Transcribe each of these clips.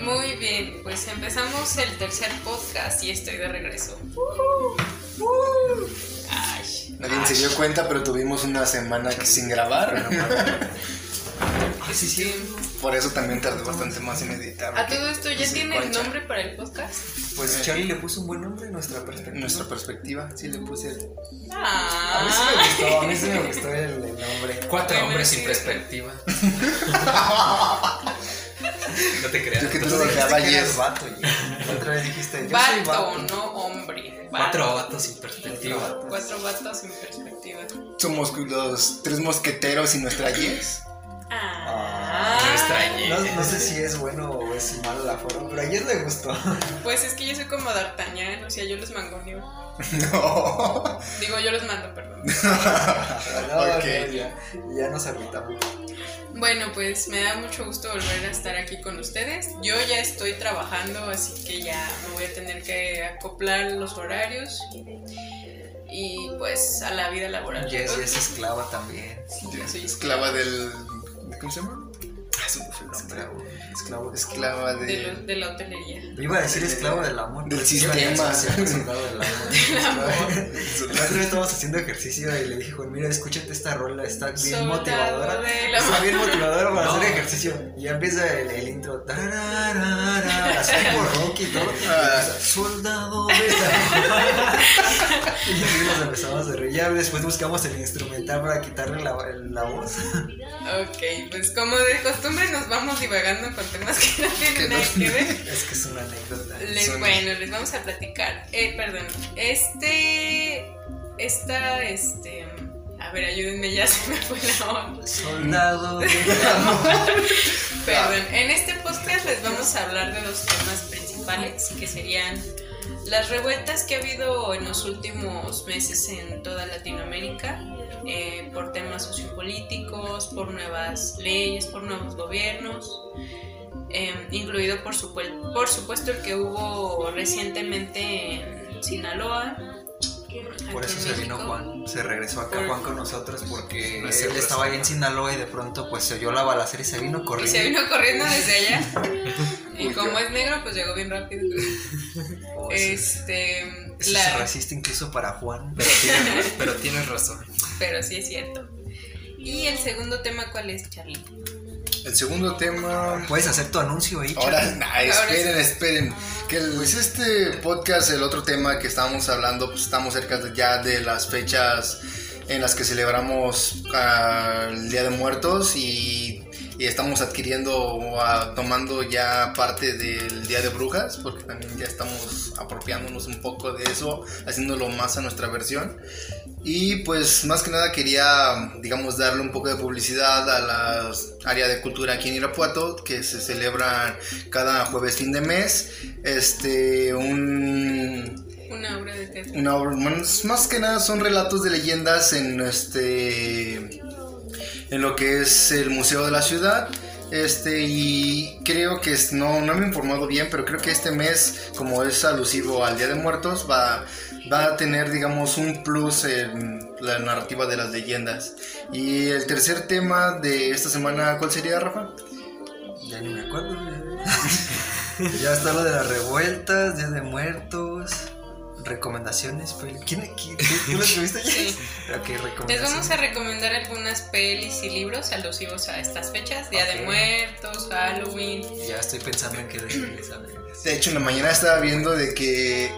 Muy bien, pues empezamos el tercer podcast y estoy de regreso. Ay, Nadie se dio cuenta, pero tuvimos una semana que sin grabar. Sí, sí. Por eso también tardé bastante más en editar. a todo esto ya tiene el nombre para el podcast. Pues Charlie le puso un buen nombre en nuestra perspectiva. nuestra perspectiva, sí le puse el... A mí sí me Ah, gustó, a mí sí me gustó el, el nombre. Cuatro hombres sin perspectiva. no te creas. Yo que tú lo dejaba yes. vato, otra vez dijiste, yo soy vato, no hombre. Vato. Cuatro vatos sin perspectiva. Cuatro vatos sin perspectiva. Somos los tres mosqueteros y nuestra yes. Ah, Nuestra No, no sé si es bueno o es malo la forma, pero a le gustó. Pues es que yo soy como D'Artagnan, o sea, yo los mangoneo. No. Digo, yo los mando, perdón. No, Ok. no, ya, ya nos agüitamos. Bueno, pues me da mucho gusto volver a estar aquí con ustedes. Yo ya estoy trabajando, así que ya me voy a tener que acoplar los horarios y pues a la vida laboral. Jess es esclava también. Yo soy Esclava del... ¿Cómo se llama? Se me fue el nombre. Esclavo. Esclavo de Esclava de, de... lo- de la hotelería. Iba a decir esclavo del amor. Del sistema. soldado del amor. La otra vez estábamos haciendo ejercicio y le dije, Juan, mira, escúchate esta rola, está bien Soldado motivadora. Está bien motivadora para No. hacer ejercicio. Y ya empieza el, el intro. Así como rock y todo. Ah. Soldado del amor. Y así nos empezamos a reír. Ya después buscamos el instrumental para quitarle la, la voz. Ok, pues como de costumbre nos vamos divagando con temas que no Que tienen no- nada que ver. Es que es una anécdota. Les- bueno, les vamos a platicar. Eh, perdón, este, esta, este, a ver, ayúdenme, ya se me fue la onda. Soldado amor. Perdón, en este podcast les vamos a hablar de los temas principales, que serían las revueltas que ha habido en los últimos meses en toda Latinoamérica, eh, por temas sociopolíticos, por nuevas leyes, por nuevos gobiernos, eh, incluido por, por supuesto el que hubo recientemente en Sinaloa. Por eso se vino. Juan, se regresó acá Por- Juan con nosotros porque él estaba ahí en. Sinaloa y de pronto pues se oyó la balacera y se vino Y corriendo. se vino corriendo desde allá. Y Uy, como es negro, pues llegó bien rápido. Oh, Este. ese la- es racista incluso para Juan. Pero tienes, pero tienes razón. Pero sí es cierto. Y el segundo tema, ¿cuál es, Charlie? El segundo tema... Puedes hacer tu anuncio ahí. Ahora, Charlie? nah, esperen, sí. esperen. Que el- pues este podcast, el otro tema que estábamos hablando, pues estamos cerca de- ya de las fechas en las que celebramos ah, el Día de Muertos y, y estamos adquiriendo o ah, tomando ya parte del Día de Brujas, porque también ya estamos apropiándonos un poco de eso, haciéndolo más a nuestra versión. Y pues más que nada quería, digamos, darle un poco de publicidad a la área de cultura aquí en Irapuato, que se celebra cada jueves fin de mes. Este, un, Una obra de teatro. una obra- más, más que nada son relatos de leyendas en este, en lo que es el Museo de la Ciudad. Este, y creo que es, no, no me he informado bien, pero creo que este mes, como es alusivo al Día de Muertos, va, va a tener, digamos, un plus en la narrativa de las leyendas. Y el tercer tema de esta semana, ¿cuál sería, Rafa? Ya ni me acuerdo. ya. está lo de las revueltas, Día de Muertos, recomendaciones. ¿Quién, quién, tú, tú lo escribiste ya? Sí. Ok, Les vamos a recomendar algunas pelis y libros alusivos a estas fechas: Día de. Muertos, Halloween. Ya estoy pensando en qué decirles, a. De hecho, en la mañana estaba viendo de que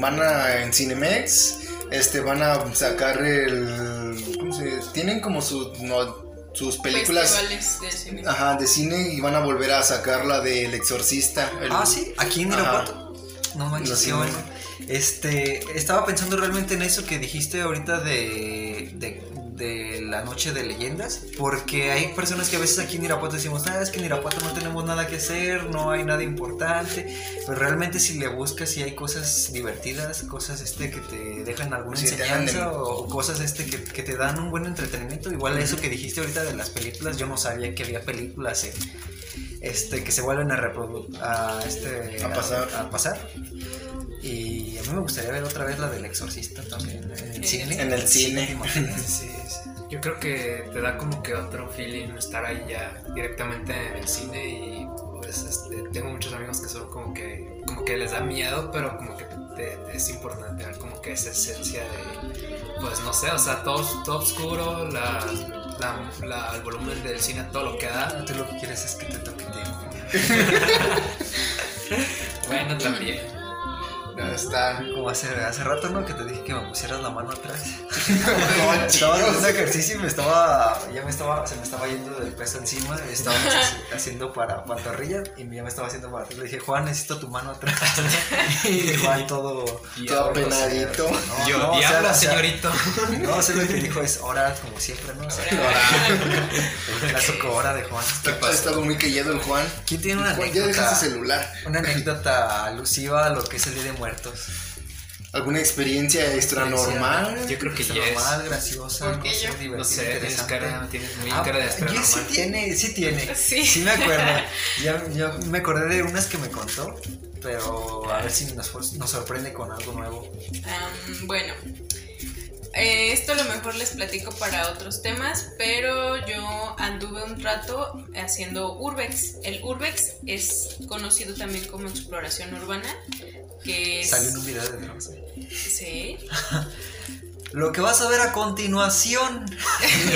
van a en Cinemex, este, van a sacar el, ¿cómo se? Tienen como su, no, sus películas, de cine. ajá, de cine y van a volver a sacar la del Exorcista. el- Ah, sí, aquí en. Irapuato. No manches, bueno. Este, estaba pensando realmente en eso que dijiste ahorita de, de, de la noche de leyendas, porque hay personas que a veces aquí en Irapuato decimos, ah, es que en Irapuato no tenemos nada que hacer, no hay nada importante, pero realmente si le buscas, si hay cosas divertidas, cosas este que te dejan alguna Sí, enseñanza o cosas este que, que te dan un buen entretenimiento, igual eso que dijiste ahorita de las películas, yo no sabía que había películas en, este, que se vuelven a reproducir, a, este, A pasar. a pasar. Y a mí me gustaría ver otra vez la del exorcista también en el Sí. cine. En el cine. Sí, sí. Yo creo que te da como que otro feeling estar ahí ya directamente en el cine y pues este, tengo muchos amigos que son como que como que les da miedo, pero como que te- te- es importante ver como que esa esencia de pues no sé, o sea, todo, todo oscuro, la, la- la- el volumen del cine, todo lo que da. Tú lo que quieres es que te toque tiempo. Bueno, también. Ya está. Como hace, hace rato, ¿no? Que te dije que me pusieras la mano atrás. No, Estaba haciendo ejercicio y me estaba, ya me estaba, se me estaba yendo del peso encima. Estaba haciendo para pantorrilla y ya me estaba haciendo para atrás. Le dije, Juan, necesito tu mano atrás. y Juan todo... Todo apenadito. No, Yo, no, o sea, diablo, o sea, señorito. No, o sea, lo que dijo es hora, como siempre, ¿no? O sea, el clásico hora de Juan. Ha estado muy callado el Juan. ¿Quién tiene una Juan, ya dejaste anécdota? celular. Una anécdota alusiva a lo que es el Día de Muertos. ¿Alguna experiencia extra normal? Yo creo que Extra ya es. normal, graciosa, ¿Por no sé, divertida, No sé, tienes cara, tienes muy Ah, cara de extra sí tiene, sí tiene. Sí. Sí me acuerdo. Ya, ya me acordé de unas que me contó, pero a ver si nos, nos sorprende con algo nuevo. Bueno, eh, esto a lo mejor les platico para otros temas, pero yo anduve un rato haciendo urbex. El urbex es conocido también como exploración urbana, que es... Salió en un video de Dross. Sí. Lo que vas a ver a continuación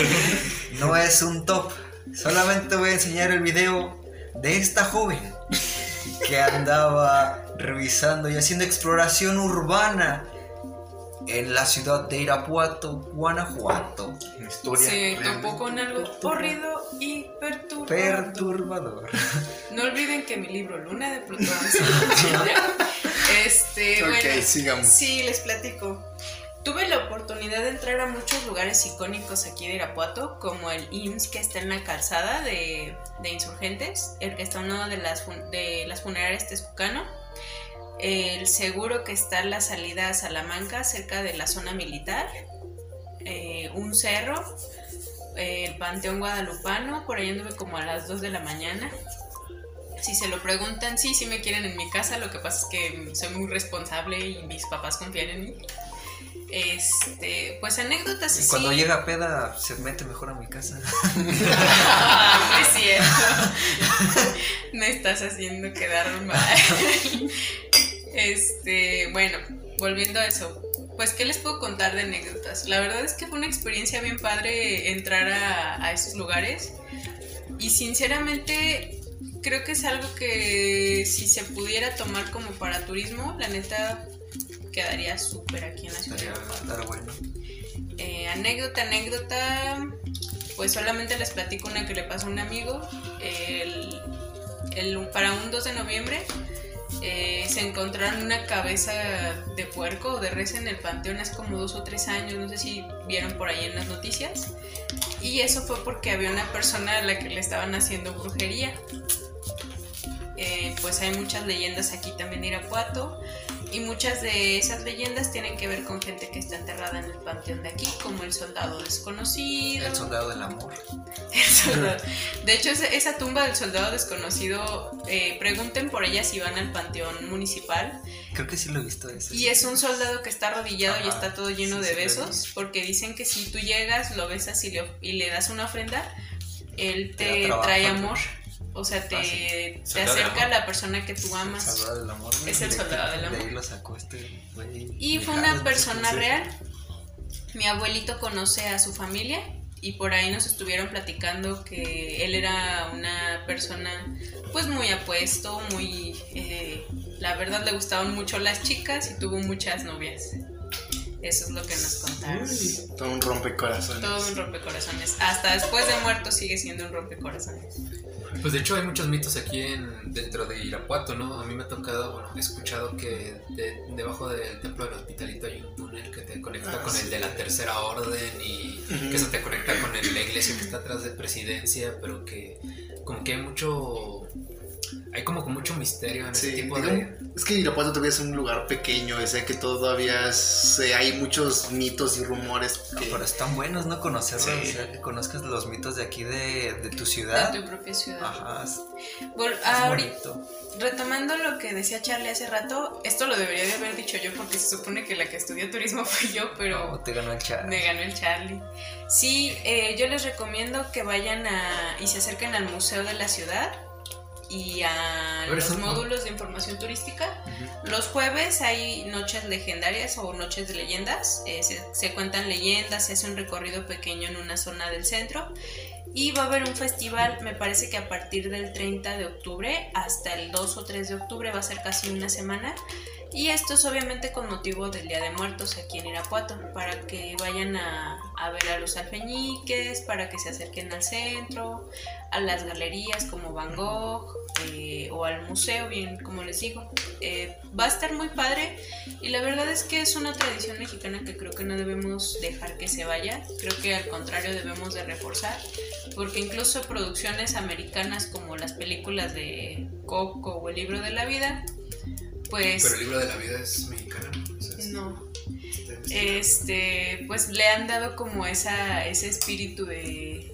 no es un top. Solamente voy a enseñar el video de esta joven que andaba revisando y haciendo exploración urbana en la ciudad de Irapuato, Guanajuato. Historia. Se topó con algo horrido y perturbador. Perturbador. No olviden que mi libro Luna de Plutón. Este, Ok, bueno, sigamos. Sí, les platico. Tuve la oportunidad de entrar a muchos lugares icónicos aquí de Irapuato, como el IMSS que está en la calzada de, de Insurgentes, el que está en una de las, de las funerarias Texucano, el seguro que está en la salida a Salamanca, cerca de la zona militar, eh, un cerro, el Panteón Guadalupano, por ahí anduve como a las 2 de la mañana. Si se lo preguntan, sí, sí me quieren en mi casa, lo que pasa es que soy muy responsable y mis papás confían en mí. Este, pues anécdotas Y así. cuando llega peda, se mete mejor a mi casa. Ah, no es cierto. Me estás haciendo quedar mal. Este, bueno, volviendo a eso. Pues, ¿qué les puedo contar de anécdotas? La verdad es que fue una experiencia bien padre entrar a, a esos lugares. Y sinceramente, creo que es algo que si se pudiera tomar como para turismo, la neta quedaría súper aquí en la ciudad. estaría bueno. Eh, anécdota, anécdota. Pues solamente les platico una que le pasó a un amigo. El, el- para un 2 de noviembre eh, se encontraron una cabeza de puerco o de res en el panteón hace como dos o tres años. No sé si vieron por ahí en las noticias. Y eso fue porque había una persona a la que le estaban haciendo brujería. Pues hay muchas leyendas aquí también de Irapuato. Y muchas de esas leyendas tienen que ver con gente que está enterrada en el panteón de aquí, como el soldado desconocido. El soldado del amor. El soldado- De hecho, esa, tumba del soldado desconocido, eh, pregunten por ella si van al panteón municipal. Creo que sí lo he visto ese. Y es un soldado que está arrodillado y está todo lleno sí, de besos, porque dicen que si tú llegas, lo besas y le, y le das una ofrenda, él Te trae amor. O sea, te, te de acerca a la persona que tú El amas. soldado del amor. Es el soldado del De amor. ahí lo sacó este güey. Y fue una persona real. Mi abuelito conoce a su familia y por ahí nos estuvieron platicando que él era una persona pues muy apuesto, muy... eh, la verdad le gustaban mucho las chicas y tuvo muchas novias. Eso es lo que nos contaron. Todo un rompecorazones. Todo un rompecorazones. Hasta después de muerto sigue siendo un rompecorazones. Pues de hecho hay muchos mitos aquí en, dentro de Irapuato, ¿no? A mí me ha tocado, bueno, he escuchado que de- debajo del templo del hospitalito hay un túnel que te conecta Ah, con sí. el de la tercera orden y que eso te conecta con el- la iglesia que está atrás de presidencia, pero que como que hay mucho... hay como mucho misterio en ese tipo de... Es que Irapuato todavía es un lugar pequeño, sé que todavía hay muchos mitos y rumores. Que... pero están buenos, ¿no? Conocerlos, que conozcas los mitos de aquí de, de tu ciudad. De tu propia ciudad. Ajá. Bueno, ahorita, retomando lo que decía Charlie hace rato, esto lo debería de haber dicho yo porque se supone que la que estudió turismo fui yo, pero... te ganó el Charlie. Me ganó el Charlie. Sí, eh, yo les recomiendo que vayan a y se acerquen al Museo de la Ciudad y a los módulos de información turística. Los jueves hay noches legendarias o noches de leyendas. Eh, se, cuentan leyendas, se hace un recorrido pequeño en una zona del centro. Y va a haber un festival, me parece que a partir del 30 de octubre hasta el 2 o 3 de octubre, va a ser casi una semana. Y esto es obviamente con motivo del Día de Muertos aquí en Irapuato, para que vayan a, a ver a los alfeñiques, para que se acerquen al centro, a las galerías como Van Gogh eh, o al museo, bien como les digo. Eh, va a estar muy padre y la verdad es que es una tradición mexicana que creo que no debemos dejar que se vaya, creo que al contrario debemos de reforzar, porque incluso producciones americanas como las películas de Coco o El libro de la vida, pues... Pero el libro de la vida es mexicano. No este, pues le han dado como esa, ese espíritu de...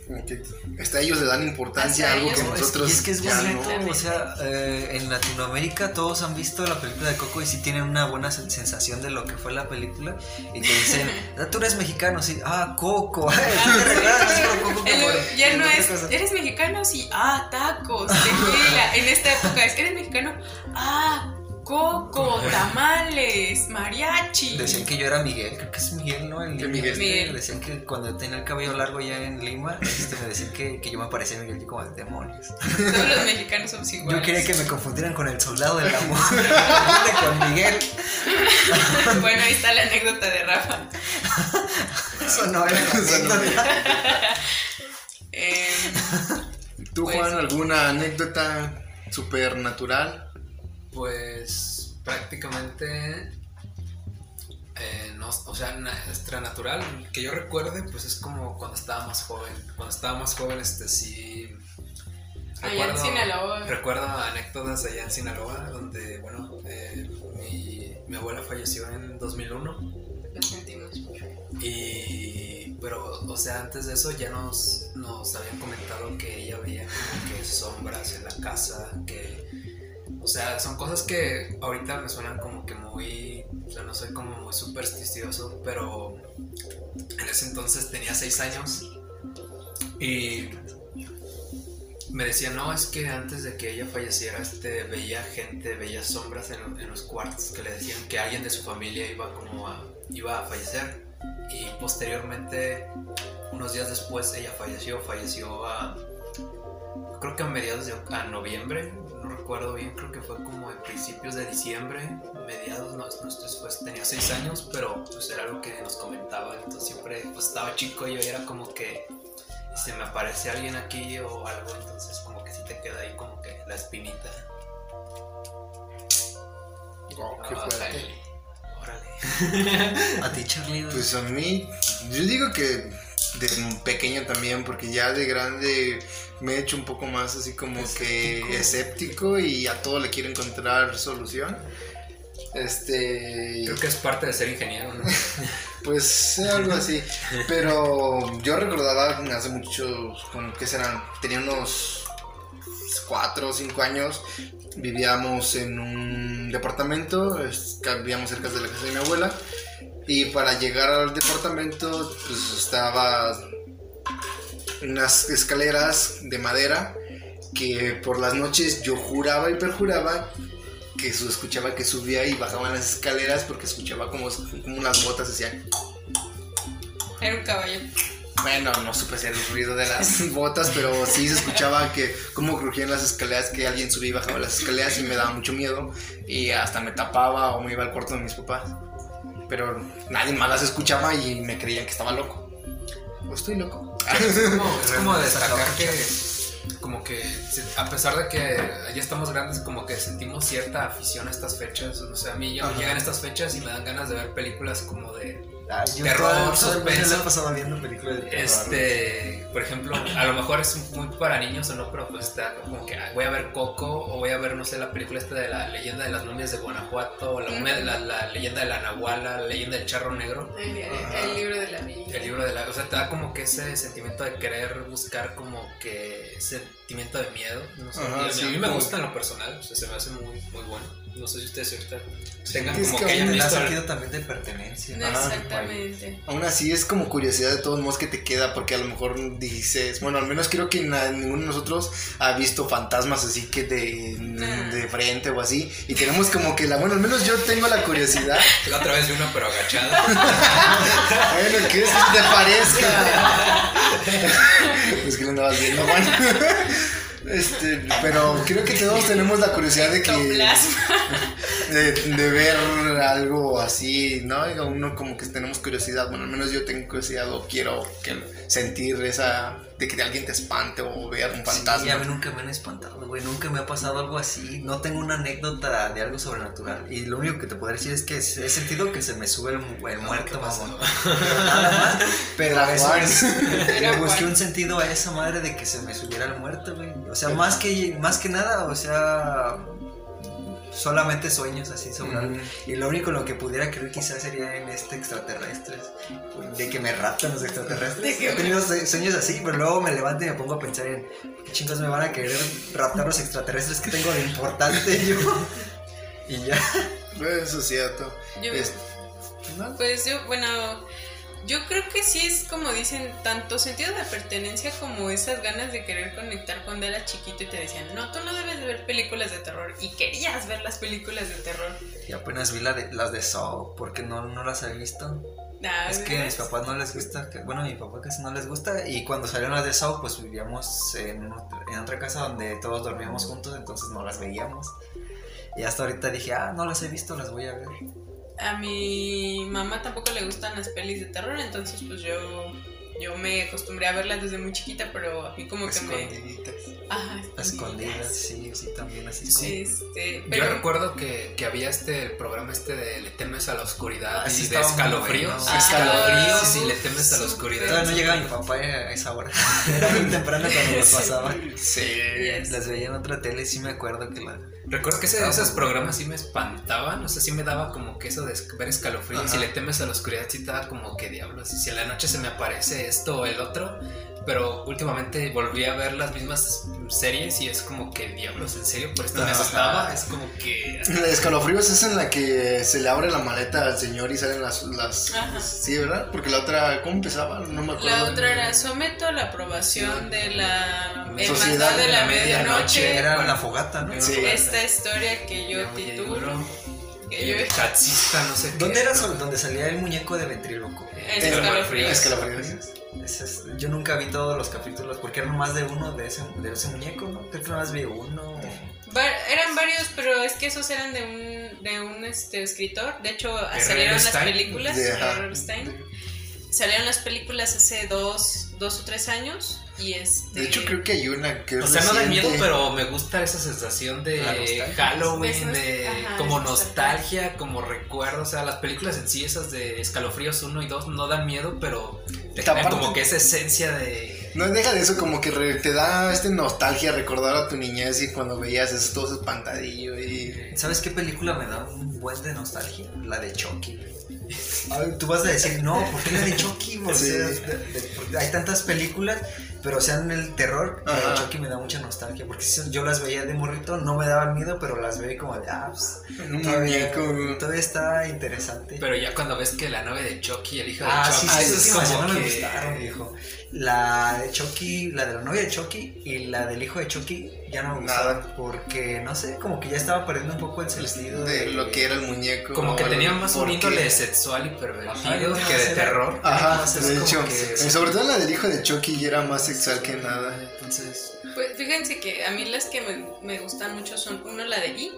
Hasta ellos le dan importancia a algo que nosotros... Y es que es bonito, o sea, eh, en Latinoamérica todos han visto la película de Coco y sí tienen una buena sensación de lo que fue la película y te dicen, ah, tú eres mexicano, sí, ah, Coco, ya no es, eres mexicano, sí, ah, tacos, en esta época es, eres mexicano, ah, coco, tamales, mariachi. Decían que yo era Miguel, creo que es Miguel, ¿no? El Miguel. Miguel. Decían que cuando tenía el cabello largo ya en Lima, este, me decían que, que, yo me parecía a Miguel como de demonios. Todos los mexicanos somos iguales. Yo quería que me confundieran con el soldado del amor. con Miguel. bueno, ahí está la anécdota de Rafa. Eso no era anécdota. Em, ¿Tú, pues Juan, alguna anécdota supernatural? Pues prácticamente, eh, no, o sea, extra natural, que yo recuerde, pues es como cuando estaba más joven. Cuando estaba más joven, este sí. Recuerdo, allá en Sinaloa. Recuerdo anécdotas allá en Sinaloa, donde, bueno, eh, mi, mi, abuela falleció en 2001. Lo sentimos Y, pero, o sea, antes de eso ya nos, nos habían comentado que ella veía como que sombras en la casa, que o sea, son cosas que ahorita me suenan como que muy. O sea, no soy como muy supersticioso, pero en ese entonces tenía seis años y me decía, no, es que antes de que ella falleciera, este, veía gente, veía sombras en, los cuartos que le decían que alguien de su familia iba como a, iba a fallecer. Y posteriormente, unos días después, ella falleció, falleció a, creo que a mediados de noviembre, no recuerdo bien, creo que fue como en principios de diciembre, mediados, no, después tenía seis años, pero pues era algo que nos comentaba, entonces siempre pues estaba chico y yo era como que se me aparece alguien aquí o algo, entonces como que sí te queda ahí como que la espinita. Oh, qué fuerte. Órale. ¿A ti, Charlie? Pues a mí, yo digo que de pequeño también, porque ya de grande me he hecho un poco más así como que escéptico y a todo le quiero encontrar solución. Este. Creo que es parte de ser ingeniero, ¿no? pues algo así. Pero yo recordaba hace mucho, como que serán, tenía unos 4 o 5 años. Vivíamos en un departamento, vivíamos cerca de la casa de mi abuela. Y para llegar al departamento, pues estaba unas escaleras de madera que por las noches yo juraba y perjuraba que escuchaba que subía y bajaban las escaleras porque escuchaba como, como unas botas hacían. Era un caballo. Bueno, no supe si era el ruido de las botas, pero sí se escuchaba que como crujían las escaleras, que alguien subía y bajaba las escaleras y me daba mucho miedo y hasta me tapaba o me iba al cuarto de mis papás. Pero nadie más las escuchaba y me creían que estaba loco. ¿O estoy loco? Es como, destacar que como que a pesar de que ya estamos grandes como que sentimos cierta afición a estas fechas o sea a mí ya llegan estas fechas y me dan ganas de ver películas como de Ah, yo Terror, el suspenso. he pasado viendo películas de terror. Este, por ejemplo, a lo mejor es muy para niños o no, pero pues está como que ah, voy a ver Coco o voy a ver, no sé, la película esta de la leyenda de las momias de Guanajuato o la, la, la leyenda de la Nahuala, la leyenda del charro negro. El, el libro de la Biblia. El libro de la... O sea, te da como que ese sentimiento de querer buscar como que ese sentimiento de miedo. No sé, Ajá, y a mí- sí, a mí me gusta en lo personal, o sea, se me hace muy, muy bueno. No sé si ustedes ahorita tengan es como que que hayan visto... sentido también de pertenencia. No, exactamente. Aún así es como curiosidad de todos modos que te queda porque a lo mejor dices, bueno, al menos creo que na- ninguno de nosotros ha visto fantasmas así que de, Nah. de frente o así y tenemos como que la, bueno, al menos yo tengo la curiosidad, La otra vez vi una pero agachada. bueno, que eso te parezca. pues que lo andabas viendo, Juan. Este, pero creo que todos tenemos la curiosidad de que de, de ver algo así, ¿no? Uno como que tenemos curiosidad, bueno, al menos yo tengo curiosidad o quiero que, sentir esa, de que alguien te espante o ver un fantasma. Sí, a mí nunca me han espantado, güey. Nunca me ha pasado algo así. No tengo una anécdota de algo sobrenatural. Y lo único que te podría decir es que he sentido que se me sube el, mu- el muerto, mamón. Nada más. Pero a veces le busqué un sentido a esa madre de que se me subiera el muerto, güey. O sea, más que, más que nada, o sea. Solamente sueños así sobre algo. Y lo único en lo que pudiera creer quizás sería en este extraterrestres. De que me raptan los extraterrestres. De que He tenido sue- sueños así, pero luego me levanto y me pongo a pensar en qué chingos me van a querer raptar los extraterrestres que tengo de importante yo. Y ya. Eso es cierto. Yo, Es- ¿no? Pues yo, bueno, yo creo que sí es como dicen, tanto sentido de pertenencia como esas ganas de querer conectar cuando eras chiquito y te decían, no, tú no debes de ver películas de terror y querías ver las películas de terror. Y apenas vi la de, las de Saw, porque no, no las he visto. Ah, Es que a mis papás no les gusta, que- bueno, a mi papá casi no les gusta. Y cuando salieron las de Saw, pues vivíamos en, en otra casa donde todos dormíamos juntos, entonces no las veíamos. Y hasta ahorita dije, ah, no las he visto, las voy a ver. A mi mamá tampoco le gustan las pelis de terror, entonces pues yo, yo me acostumbré a verlas desde muy chiquita, pero a mí como que me... Escondiditas. Ajá, Escondidas, sí, sí, también así. Sí. Este, Yo recuerdo que, que había este el programa este de Le temes a la oscuridad Ah, sí, y de escalofríos. bueno. Ah, escalofríos sí. y le temes a la oscuridad. Todavía no llegaba mi papá a esa hora. Era muy temprano cuando los Sí. pasaba. Sí. Yes. Las veía en otra tele y sí me acuerdo que la... Recuerdo que ese- esos programas sí me espantaban, o sea, sí me daba como que eso de ver escalofríos. Si le temes a la oscuridad, sí te da como que diablos. Y si en la noche se me aparece esto o el otro, pero últimamente volví a ver las mismas series y es como que diablos, en serio, por esto me asustaba. Es como que. La de escalofríos es en la que se le abre la maleta al señor y salen las... las Ajá. Sí, ¿verdad? Porque la otra, ¿cómo empezaba? No me acuerdo. La otra era someto a la aprobación de la Sociedad de la medianoche. Era la fogata, ¿no? Sí. Esta historia que yo Oye, titulo. duro, Que yo eh, taxista, no sé qué. ¿Dónde era ¿no? donde salía el muñeco de ventríloco? En escalofríos. Escalofríos. Es- yo nunca vi todos los capítulos porque eran más de uno de ese, de ese muñeco, ¿no? Creo que nada más vi uno. Va- eran varios, pero es que esos eran de un, de un este, escritor. De hecho, salieron las películas. De-. Stein. Salieron las películas hace dos, dos o tres años. Y este. De hecho, creo que hay una que es O sea, no da miedo, pero me gusta esa sensación de. Halloween, De de esos- ajá, como nostalgia, como recuerdo. O sea, las películas en sí, esas de Escalofríos 1 y 2, no dan miedo, pero te Aparte- generan como que esa esencia de. No deja de eso, como que re- te da este nostalgia recordar a tu niñez y cuando veías eso, todo ese espantadillo y... ¿Sabes qué película me da un buen de nostalgia? La de Chucky. Ay, tú vas a decir, no, ¿por qué la de Chucky? O sea, de- de- porque hay tantas películas, pero o sea, en el terror, la de Ajá. Chucky me da mucha nostalgia. Porque si yo las veía de morrito, no me daban miedo, pero las veo y como de, ah, pues, Un todavía, muñeco. todavía está interesante. Pero ya cuando ves que la novia de Chucky el hijo de Ah, Chucky, sí, sí, sí, es como no me gustaron, viejo. La de Chucky, la de la novia de Chucky y la del hijo de Chucky ya no me Nada. gustaron porque, no sé, como que ya estaba perdiendo un poco el sentido De lo que era el muñeco. Como que tenía más un índole sexual y pervertido que de era- terror. Ajá, de hecho. que- eh, Sobre todo la del hijo de Chucky era más sexual que nada. Entonces, Pues fíjense que a mí las que me, me gustan mucho son, uno, la de It.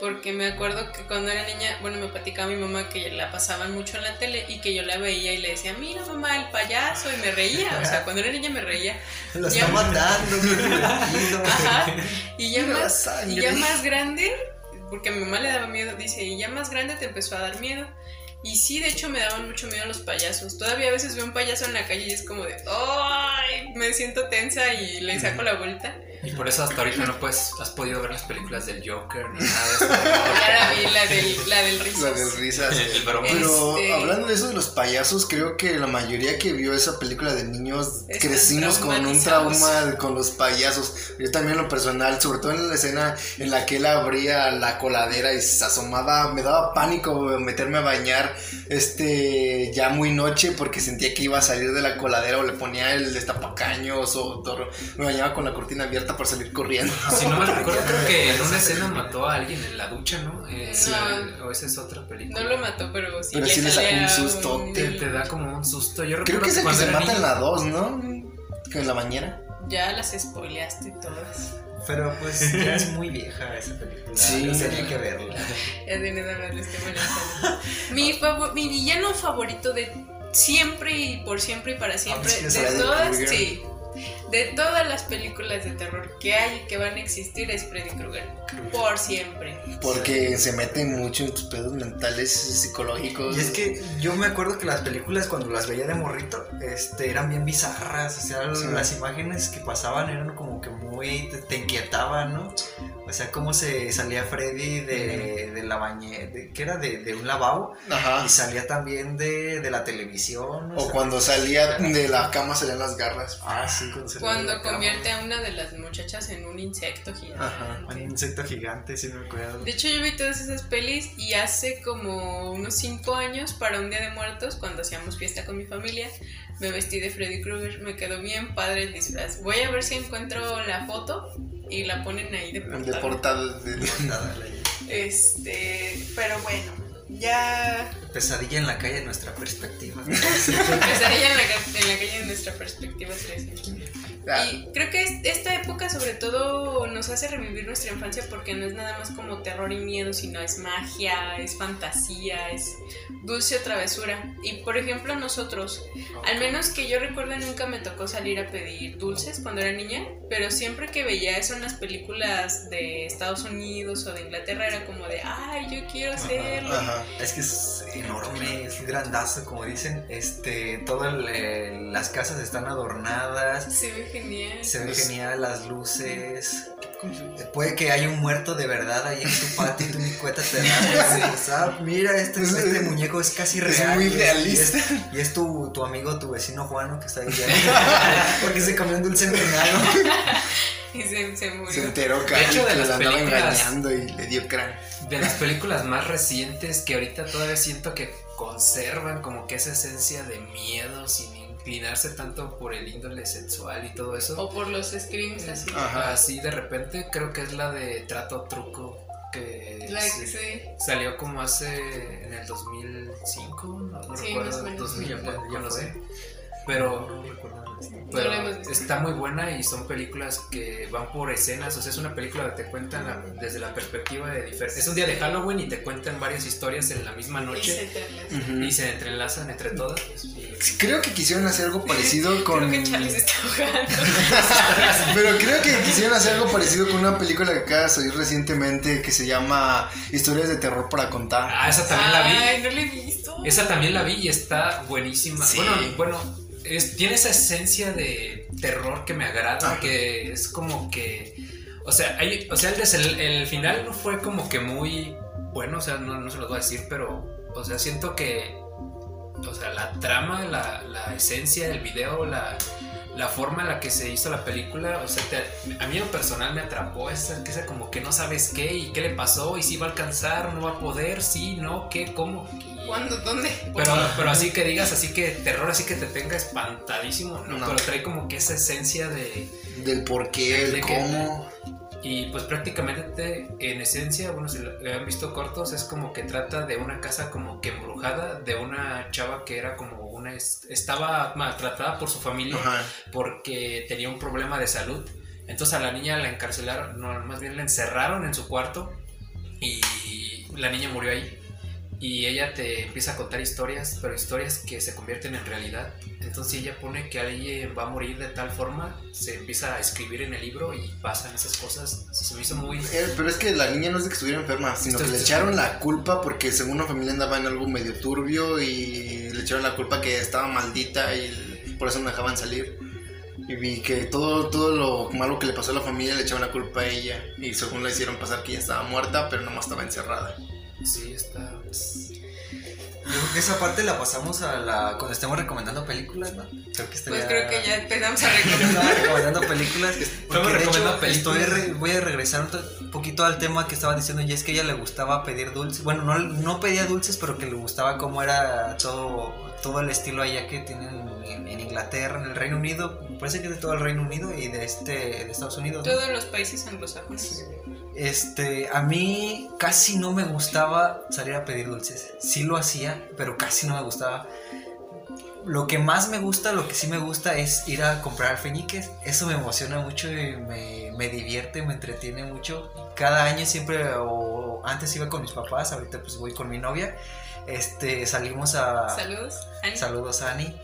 Porque me acuerdo que cuando era niña, bueno, me platicaba mi mamá que la pasaban mucho en la tele y que yo la veía y le decía, mira mamá, el payaso, y me reía. O sea, cuando era niña me reía. Lo está matando. Ajá. Y ya más, y ya más grande, porque a mi mamá le daba miedo, dice, y ya más grande te empezó a dar miedo. Y sí, de hecho me daban mucho miedo los payasos. Todavía a veces veo un payaso en la calle y es como de, ¡ay! Me siento tensa y le saco la vuelta. Y por eso hasta ahorita no puedes, has podido ver las películas del Joker ni nada de eso. Ya la vi, la del, la del risas. La del risas. El broma. Pero Este- hablando de eso de los payasos, creo que la mayoría que vio esa película de niños Están crecimos con un trauma con los payasos. Yo también en lo personal, sobre todo en la escena en la que él abría la coladera y se asomaba, me daba pánico meterme a bañar este ya muy noche porque sentía que iba a salir de la coladera o le ponía el destapacaños o todo. me bañaba con la cortina abierta para salir corriendo. Si no me recuerdo, creo que en una escena mató a alguien en la ducha, ¿no? Eh, No. O esa es otra película. No lo mató, pero sí, Pero sí le sacó un susto. Te, te da como un susto. Yo Creo que es el que se mata en la 2, ¿no? Que en la bañera. Ya las spoileaste todas. Pero pues ya es muy vieja esa película. Sí. Sí, tenía que verla. Ya de nada más estoy mi, villano favorito de siempre y por siempre y para siempre, Ah, sí, es de todas, sí. De todas las películas de terror que hay y que van a existir es Freddy Krueger. Por siempre. Porque se meten mucho en tus pedos mentales psicológicos. Y es que yo me acuerdo que las películas cuando las veía de morrito, este, eran bien bizarras, o sea, Sí. las imágenes que pasaban eran como que muy, te, te inquietaban, ¿no? O sea, cómo se salía Freddy de, de la bañera, que era de, de un lavabo, Ajá. y salía también de, de la televisión. O sea, cuando salía de la cama salían las garras. Ah, sí, cuando, de Cuando convierte a una de las muchachas en un insecto gigante. Ajá. Un insecto gigante, sí me acuerdo. De hecho, yo vi todas esas pelis y hace como unos 5 años, para un día de muertos, cuando hacíamos fiesta con mi familia, me vestí de Freddy Krueger. Me quedó bien padre el disfraz. Voy a ver si encuentro la foto y la ponen ahí de portada. De portada. de- Este, pero bueno, ya. Pesadilla en la calle, nuestra perspectiva. Pesadilla en la, en la calle de nuestra perspectiva 13. Y creo que es- esta época sobre todo nos hace revivir nuestra infancia porque no es nada más como terror y miedo, sino es magia, es fantasía, es dulce o travesura. Y por ejemplo nosotros, al menos que yo recuerdo nunca me tocó salir a pedir dulces cuando era niña, pero siempre que veía eso en las películas de Estados Unidos o de Inglaterra era como de, ay, yo quiero hacerlo. Ajá. Es que es enorme, es grandazo, como dicen. Este, todas las casas están adornadas. Ve genial. Se ve Es- genial las luces. Puede que haya un muerto de verdad ahí en tu patio y tú ni cuenta te das. Ah, mira, este, Es- este muñeco es casi es real. muy y realista. Y es, y es tu, tu amigo, tu vecino Juano que está ahí. ya. Porque se comió un dulce empinado. Y se, se murió. Se enteró que De hecho, de que las la andaba engañando y le dio crán. De las películas más recientes que ahorita todavía siento que conservan como que esa esencia de miedo sin inclinarse tanto por el índole sexual y todo eso. O por los screams así. Ajá. Así de repente creo que es la de Trato Truco que sí, salió como hace en el 2005, no, no Sí, recuerdo, más o menos. 2000, Ya no sé. Pero No recuerdo. Pero está muy buena y son películas que van por escenas, o sea, es una película que te cuentan la- desde la perspectiva de diferentes... Es un día de Halloween y te cuentan varias historias en la misma Y se noche entrelazan. y se entrelazan entre todas. Creo que quisieron hacer algo parecido con. Creo que Charlie se está. Pero creo que quisieron hacer algo parecido con una película que acaba de salir recientemente que se llama Historias de terror para contar. Ah, esa también la vi. Ay, no la he visto. Esa también la vi y está buenísima. Sí. Bueno, bueno, es- tiene esa esencia de terror que me agrada, Ajá. que es como que, o sea, hay, o sea, el, el, final no fue como que muy bueno, o sea, no, no se los voy a decir, pero, o sea, siento que, o sea, la trama, la, la esencia del video, la, la forma en la que se hizo la película, o sea, te- a mí en lo personal me atrapó esa, que esa como que no sabes qué y qué le pasó y si va a alcanzar, no va a poder, sí, no, qué, cómo. ¿Cuándo? ¿Dónde? Pero, pero así que digas, así que terror, así que te tenga espantadísimo, ¿no? No. Pero trae como que esa esencia de... Del por qué, el De que- cómo. Y pues prácticamente te- en esencia, bueno, si lo han visto cortos, es como que trata de una casa como que embrujada, de una chava que era como una... es- Estaba maltratada por su familia Ajá. porque tenía un problema de salud. Entonces a la niña la encarcelaron, no, más bien la encerraron en su cuarto y la niña murió ahí. Y ella te empieza a contar historias, pero historias que se convierten en realidad. Entonces ella pone que alguien va a morir de tal forma, se empieza a escribir en el libro y pasan esas cosas. Se me hizo muy... Eh, pero es que la niña no es de que estuviera enferma, sino que le echaron la culpa porque según una familia andaba en algo medio turbio y le echaron la culpa que estaba maldita y por eso no dejaban salir. Y vi que todo, todo lo malo que le pasó a la familia le echaban la culpa a ella. Y según la hicieron pasar que ella estaba muerta, pero nomás estaba encerrada. Sí, está... pues, Yo creo que esa parte la pasamos a la cuando estemos recomendando películas, ¿no? Creo que estaría- Pues creo que ya empezamos a recomendar. recomendando películas. Porque de recomendando hecho, películas. estoy re- voy a regresar un, to- un poquito al tema que estaba diciendo, y es que a ella le gustaba pedir dulces. Bueno, no, no pedía dulces, pero que le gustaba cómo era todo, todo el estilo allá que tienen en, en Inglaterra, en el Reino Unido. Me parece que es de todo el Reino Unido y de este de Estados Unidos. ¿no? Todos los países anglosajones. Este, a mí casi no me gustaba salir a pedir dulces. Sí lo hacía, pero casi no me gustaba. Lo que más me gusta, lo que sí me gusta es ir a comprar alfeñiques. Eso me emociona mucho y me, me divierte, me entretiene mucho. Cada año siempre, o antes iba con mis papás, ahorita pues voy con mi novia. Este, salimos a... Saludos. Ani. Saludos Ani.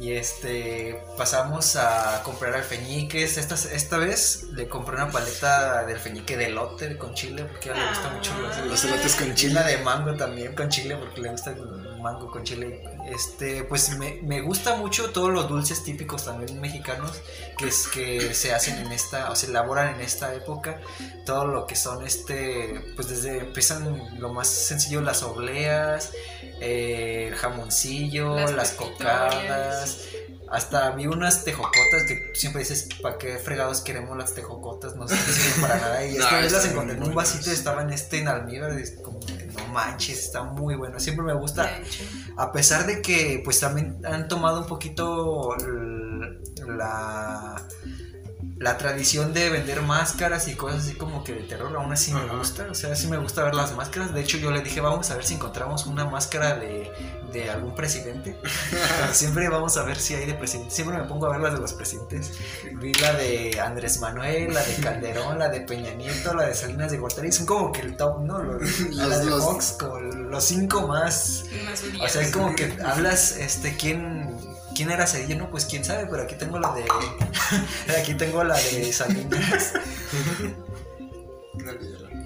Y este pasamos a comprar alfeñiques. Esta, esta vez le compré una paleta de alfeñique de elote con chile porque a ella le gusta mucho los, Los elotes con y chile. la de mango también con chile porque le gusta el mango con chile. Este, pues me, me gusta mucho todos los dulces típicos también mexicanos que es que se hacen en esta, o se elaboran en esta época. Todo lo que son este, pues desde empiezan lo más sencillo las obleas, eh, el jamoncillo, Las cocadas. Hasta vi unas tejocotas que siempre dices, ¿para qué fregados queremos las tejocotas? No sirven para nada. Y No, esta vez las encontré en un vasito y buenas. estaban este en almíbar. y es como, no manches, está muy bueno. Siempre me gusta. De hecho. A pesar de que pues también han tomado un poquito la, la tradición de vender máscaras y cosas así como que de terror, aún así me gusta, o sea, sí me gusta ver las máscaras. De hecho, yo le dije, vamos a ver si encontramos una máscara de, de algún presidente. siempre vamos a ver si hay de presidente. Siempre me pongo a ver las de los presidentes. Vi la de Andrés Manuel, la de Calderón, la de Peña Nieto, la de Salinas de Gortari. Son como que el top, ¿no? Los, Los- la de Fox, como los cinco más Más o sea, es como que hablas, este, ¿quién, quién era Cedillo? No, pues quién sabe, pero aquí tengo la de. aquí tengo la de Salinas.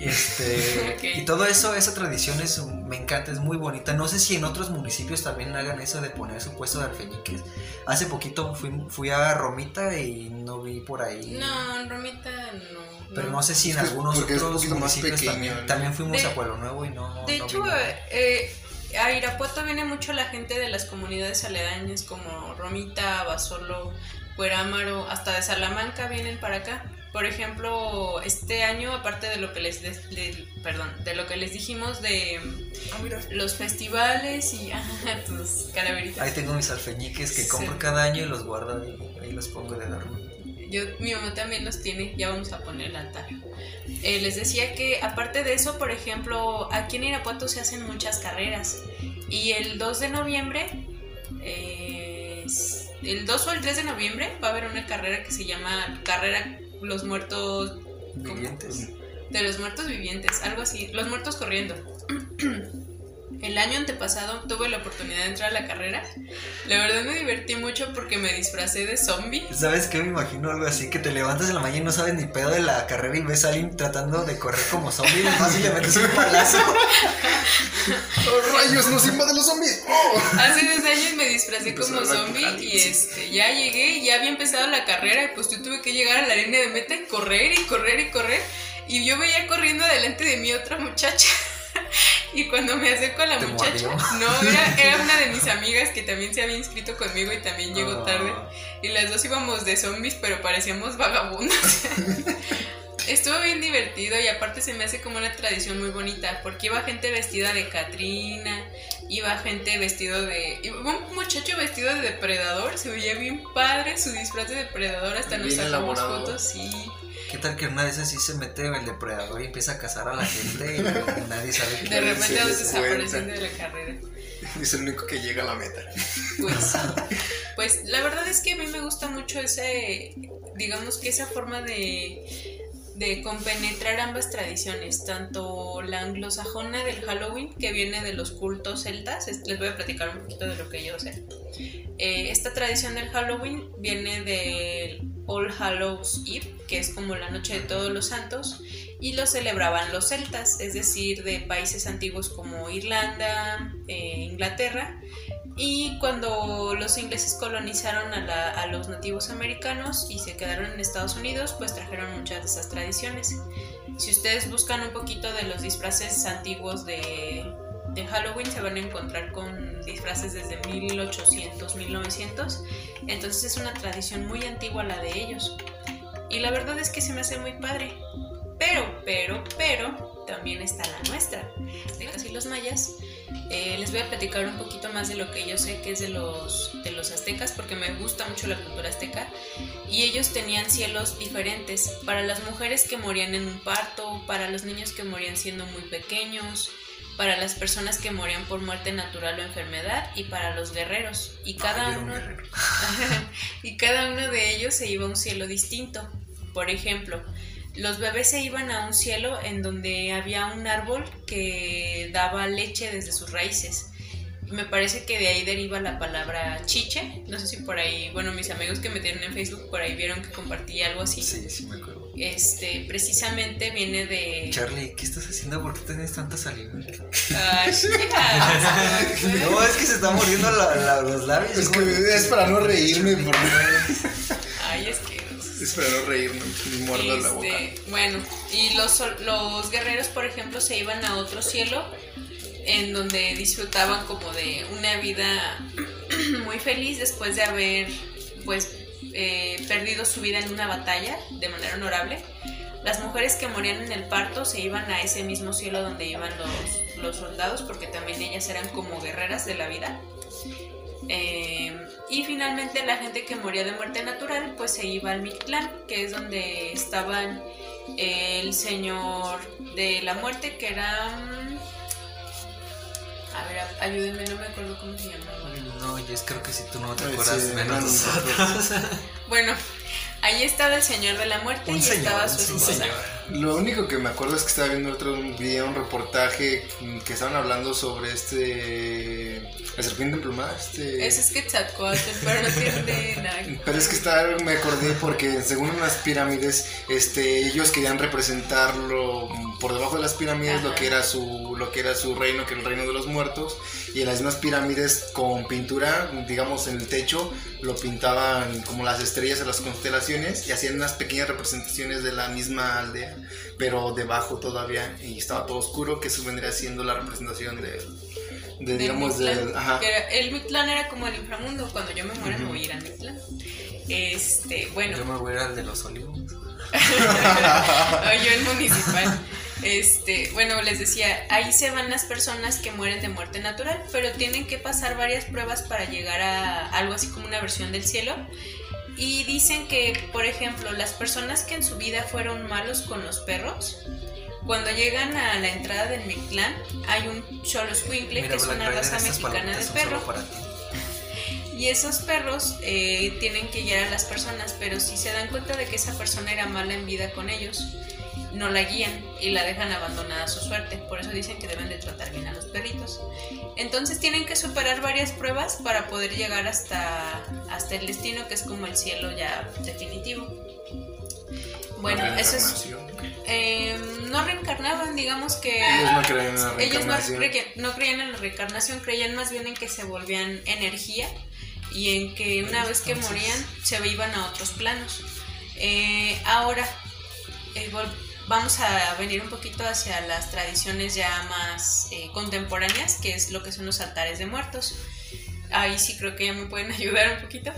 Este, Ok. Y todo eso, esa tradición es, me encanta, es muy bonita. No sé si en otros municipios también hagan eso de poner su puesto de alfeñiques. Hace poquito fui, fui a Romita y no vi por ahí. No, en Romita no. Pero no sé si en algunos otros municipios pequeño, también. ¿no? También fuimos De- a Pueblo Nuevo y no. De no hecho, vi nada. eh, a Irapuato viene mucho la gente de las comunidades aledañas como Romita, Basolo, Cuerámaro, hasta de Salamanca vienen para acá. Por ejemplo, este año, aparte de lo que les, de- perdón, de lo que les dijimos de Ah, los festivales y tus calaveritas. Ahí tengo mis alfeñiques que Sí. compro cada año y los guardo ahí, ahí los pongo de adorno. Yo, mi mamá también los tiene, ya vamos a poner el altar. Eh, les decía que aparte de eso, por ejemplo, aquí en Irapuato se hacen muchas carreras. Y el 2 de noviembre, eh, el 2 o el 3 de noviembre va a haber una carrera que se llama Carrera Los Muertos Vivientes. de los muertos vivientes, algo así, los muertos corriendo. El año antepasado tuve la oportunidad de entrar a la carrera. La verdad me divertí mucho porque me disfracé de zombie. ¿Sabes qué? Me imagino algo así, que te levantas en la mañana y no sabes ni pedo de la carrera y ves a alguien tratando de correr como zombie y y le metes un palazo. ¡Oh, rayos! ¡Nos invaden los zombies! ¡Oh! Hace dos años me disfracé como zombie y este, ya llegué, ya había empezado la carrera y pues yo tuve que llegar a la línea de meta y correr y correr y correr. Y yo veía corriendo delante de mí otra muchacha. Y cuando me acerco a la ¿Te muchacha, mordió? no, era, era una de mis amigas que también se había inscrito conmigo y también llegó Ah. tarde. Y las dos íbamos de zombies, pero parecíamos vagabundos. Estuvo bien divertido y aparte se me hace como una tradición muy bonita, porque iba gente vestida de Catrina, iba gente vestido de... iba un muchacho vestido de depredador, se veía bien padre su disfraz de depredador, hasta nos sacamos fotos, sí. ¿Qué tal que una de esas sí se mete el depredador y empieza a cazar a la gente y nadie sabe De qué repente se vamos des desapareciendo cuenta. de la carrera. Es el único que llega a la meta. Pues, pues la verdad es que a mí me gusta mucho ese, digamos que esa forma de, de compenetrar ambas tradiciones, tanto la anglosajona del Halloween, que viene de los cultos celtas, les voy a platicar un poquito de lo que yo sé. Eh, esta tradición del Halloween viene del All Hallows Eve, que es como la noche de todos los santos, y lo celebraban los celtas, es decir, de países antiguos como Irlanda, eh, Inglaterra, y cuando los ingleses colonizaron a, los nativos americanos y se quedaron en Estados Unidos, pues trajeron muchas de esas tradiciones. Si ustedes buscan un poquito de los disfraces antiguos de, de Halloween, se van a encontrar con disfraces desde 1800, 1900. Entonces es una tradición muy antigua la de ellos. Y la verdad es que se me hace muy padre. Pero, pero, pero, también está la nuestra. De casi los mayas eh, les voy a platicar un poquito más de lo que yo sé que es de los, de los aztecas, porque me gusta mucho la cultura azteca. Y ellos tenían cielos diferentes para las mujeres que morían en un parto, para los niños que morían siendo muy pequeños, para las personas que morían por muerte natural o enfermedad y para los guerreros. Y cada, uno, y cada uno de ellos se iba a un cielo distinto. Por ejemplo, los bebés se iban a un cielo en donde había un árbol que daba leche desde sus raíces. Me parece que de ahí deriva la palabra chiche. No sé si por ahí, bueno, mis amigos que me tienen en Facebook por ahí vieron que compartí algo así. Sí, sí me acuerdo. Este, precisamente viene de. Charlie, ¿qué estás haciendo? ¿Por qué tienes tanta saliva? Ay, no, es que se están muriendo los labios. Es que es para no reírme, por Ay, es que Espero reírme ni muerdo la boca. Este, bueno, y los, los guerreros, por ejemplo, se iban a otro cielo en donde disfrutaban como de una vida muy feliz después de haber pues eh, perdido su vida en una batalla de manera honorable. Las mujeres que morían en el parto se iban a ese mismo cielo donde iban los, los soldados porque también ellas eran como guerreras de la vida. Eh, y finalmente la gente que moría de muerte natural pues se iba al Mictlán, que es donde estaban el señor de la muerte, que era... Mm, a ver, ayúdenme, no me acuerdo cómo se llamaba. No, yo creo que si tú no te acuerdas, menos nosotros. bueno, Ahí estaba el señor de la muerte y estaba su esposa. Lo único que me acuerdo es que estaba viendo otro día un reportaje que estaban hablando sobre este. La serpiente emplumada. Este... Ese es Quetzalcóatl, pero no tiene nada. Pero es que estaba, me acordé porque según unas pirámides, este, ellos querían representarlo por debajo de las pirámides lo que era su lo que era su reino, que era el reino de los muertos, y en las mismas pirámides con pintura, digamos en el techo, lo pintaban como las estrellas de las constelaciones y hacían unas pequeñas representaciones de la misma aldea, pero debajo todavía y estaba todo oscuro, que eso vendría siendo la representación de, de digamos del, ajá. el Mictlán era como el inframundo, cuando yo me muera me voy a ir al Mictlán. Este, bueno. Yo me voy a ir al de los olivos. yo el municipal. Este, bueno, les decía, ahí se van las personas que mueren de muerte natural, pero tienen que pasar varias pruebas para llegar a algo así como una versión del cielo. Y dicen que, por ejemplo, las personas que en su vida fueron malos con los perros, cuando llegan a la entrada del Mictlán, hay un Xoloscuincle, que es una raza mexicana de perro. Y esos perros eh, tienen que guiar a las personas, pero si se dan cuenta de que esa persona era mala en vida con ellos, no la guían y la dejan abandonada a su suerte. Por eso dicen que deben de tratar bien a perritos. Entonces tienen que superar varias pruebas para poder llegar hasta, hasta el destino, que es como el cielo ya definitivo. Bueno, eso es... Eh, no reencarnaban, digamos que... Ellos no creían en la reencarnación. Ellos no, creían en la reencarnación, creían más bien en que se volvían energía y en que una vez que morían se iban a otros planos. Eh, ahora, eh, vamos a venir un poquito hacia las tradiciones ya más eh, contemporáneas, que es lo que son los altares de muertos. Ahí sí creo que ya me pueden ayudar un poquito.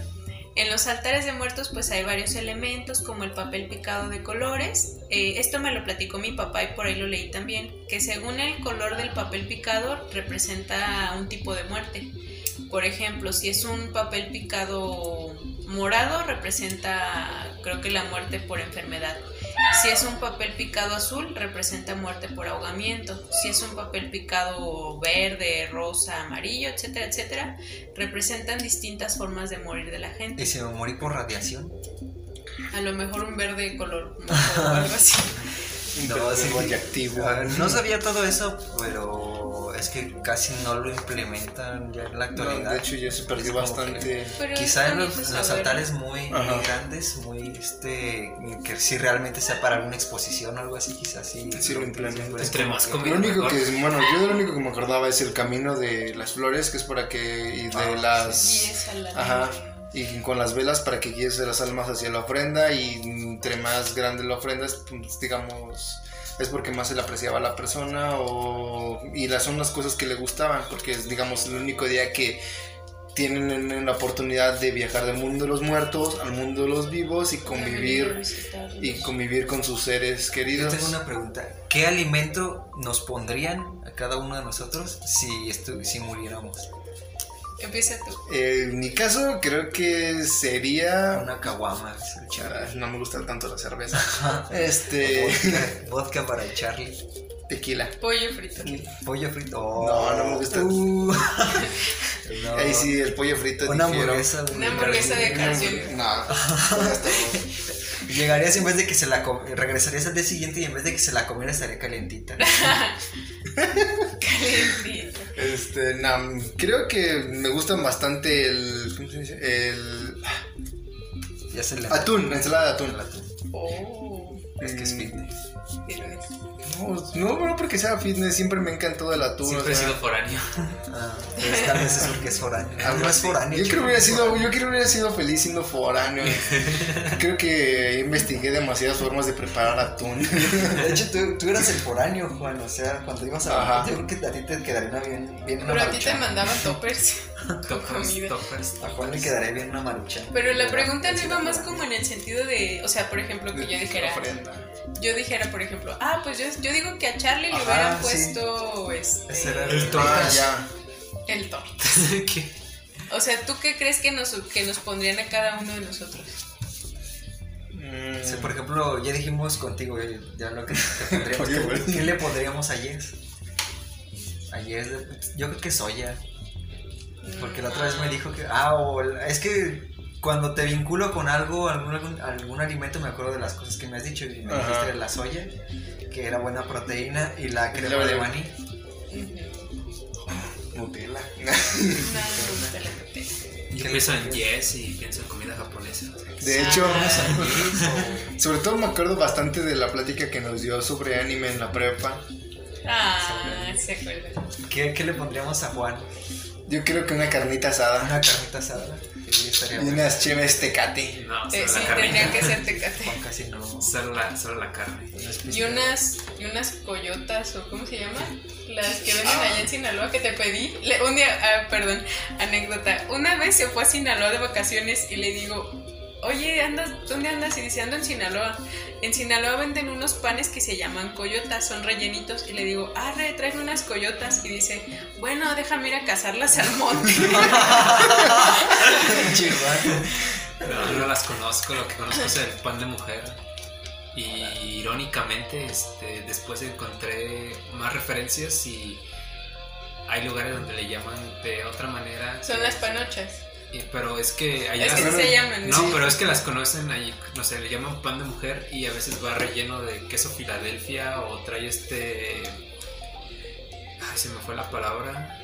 En los altares de muertos pues hay varios elementos como el papel picado de colores. Eh, esto me lo platicó mi papá y por ahí lo leí también, que según el color del papel picado representa un tipo de muerte. Por ejemplo, si es un papel picado morado representa creo que la muerte por enfermedad. Si es un papel picado azul, representa muerte por ahogamiento. Si es un papel picado verde, rosa, amarillo, etcétera, etcétera, representan distintas formas de morir de la gente. ¿Y me morí por radiación? A lo mejor un verde color o algo así. No, sí. Ah, No sabía todo eso, pero es que casi no lo implementan ya en la No, actualidad. de hecho ya se perdió bastante. Quizá en los, los altares muy, muy grandes, muy este, que si realmente sea para alguna exposición o algo así, quizás sí. Sí lo implementan. Entre más. Lo único mejor. que, bueno, yo lo único que me acordaba es el camino de las flores, que es para que, y de Ah, las, Y es a la ajá, y con las velas para que guíes las almas hacia la ofrenda, y entre más grande la ofrenda, es, pues, digamos, es porque más se le apreciaba a la persona, o, y las son las cosas que le gustaban, porque es, digamos, el único día que tienen la oportunidad de viajar del mundo de los muertos al mundo de los vivos y convivir, y convivir con sus seres Yo queridos. tengo una pregunta. ¿Qué alimento nos pondrían a cada uno de nosotros si, estu- si muriéramos? Empieza tú. Eh, en mi caso, creo que sería. Una caguama. Ah, No me gusta tanto la cerveza. Este. Vodka, vodka para el Charlie. Tequila. Pollo frito. Pollo frito. No, no me gusta. Uh. No. Ahí sí, el pollo frito. Una difiero. hamburguesa. de- Una hamburguesa de hamburguesa- No. Llegarías en vez de que se la regresarías al día siguiente y en vez de que se la comiera estaría calientita. Calentito. Este, no, creo que me gustan bastante el. ¿Cómo se dice? El. Ya se le Atún, ensalada de atún. Atún. Oh. Es que es Mm, fitness. No, no, no porque sea fitness, siempre me encantó el atún. Siempre o he sido foráneo. Ah, pues tal vez es porque es foráneo. Ah, algo no es así. foráneo. Yo creo que hubiera sido, foráneo. yo creo que hubiera sido feliz siendo foráneo. creo que investigué demasiadas formas de preparar atún. De hecho, tú, tú eras el foráneo, Juan. O sea, cuando ibas a Ajá. yo creo que a ti te quedaría bien, bien una Pero a ti te mandaban toppers Toppers. A Juan le quedaría bien una maruchan. Pero la pregunta no iba más como en el sentido de, o sea, por ejemplo, que yo dijera, yo dijera, por ejemplo, ah, pues yo, yo digo que a Charlie le hubieran sí. puesto este, Ese era el tortas. el top. ¿Qué? O sea, ¿tú qué crees que nos, que nos pondrían a cada uno de nosotros? Mm, Sí, por ejemplo, ya dijimos contigo, ya lo que te pondríamos. ¿qué, le pondríamos a Yes? A Yes, de- yo creo que soya. Porque la otra vez me dijo que. Ah, o la- es que cuando te vinculo con algo, algún, algún, algún alimento, me acuerdo de las cosas que me has dicho. Y me Ajá. dijiste la soya, que era buena proteína, y la crema de maní. Nutella. Yo ¿Qué pienso le en yes y pienso en comida japonesa. De hecho, Ah. sobre todo me acuerdo bastante de la plática que nos dio sobre anime en la prepa. Ah, se acuerda. ¿Qué, qué le pondríamos a Juan? Yo creo que una carnita asada Una carnita asada. Sí, y unas cheves tecate. No, Eh, solo sí, la tendría carne. que ser tecate. Juan casi no. Solo la, solo la carne. Y unas, y unas coyotas, o ¿cómo se llama? Las que venden Ah. allá en Sinaloa que te pedí. Le- un día, ah, perdón, anécdota. Una vez se fue a Sinaloa de vacaciones y le digo, oye, andas, ¿dónde andas? Y dice, ando en Sinaloa. En Sinaloa venden unos panes que se llaman coyotas, son rellenitos. Y le digo, arre, tráeme unas coyotas. Y dice, bueno, déjame ir a cazarlas al monte. No, no las conozco, lo que conozco es el pan de mujer. Y irónicamente, este, después encontré más referencias y hay lugares donde le llaman de otra manera. Son las panochas. Pero es que allá Es que las- se llaman. No, sí. pero es que las conocen ahí, no sé, le llaman pan de mujer y a veces va relleno de queso Filadelfia o trae este... Ay, se me fue la palabra.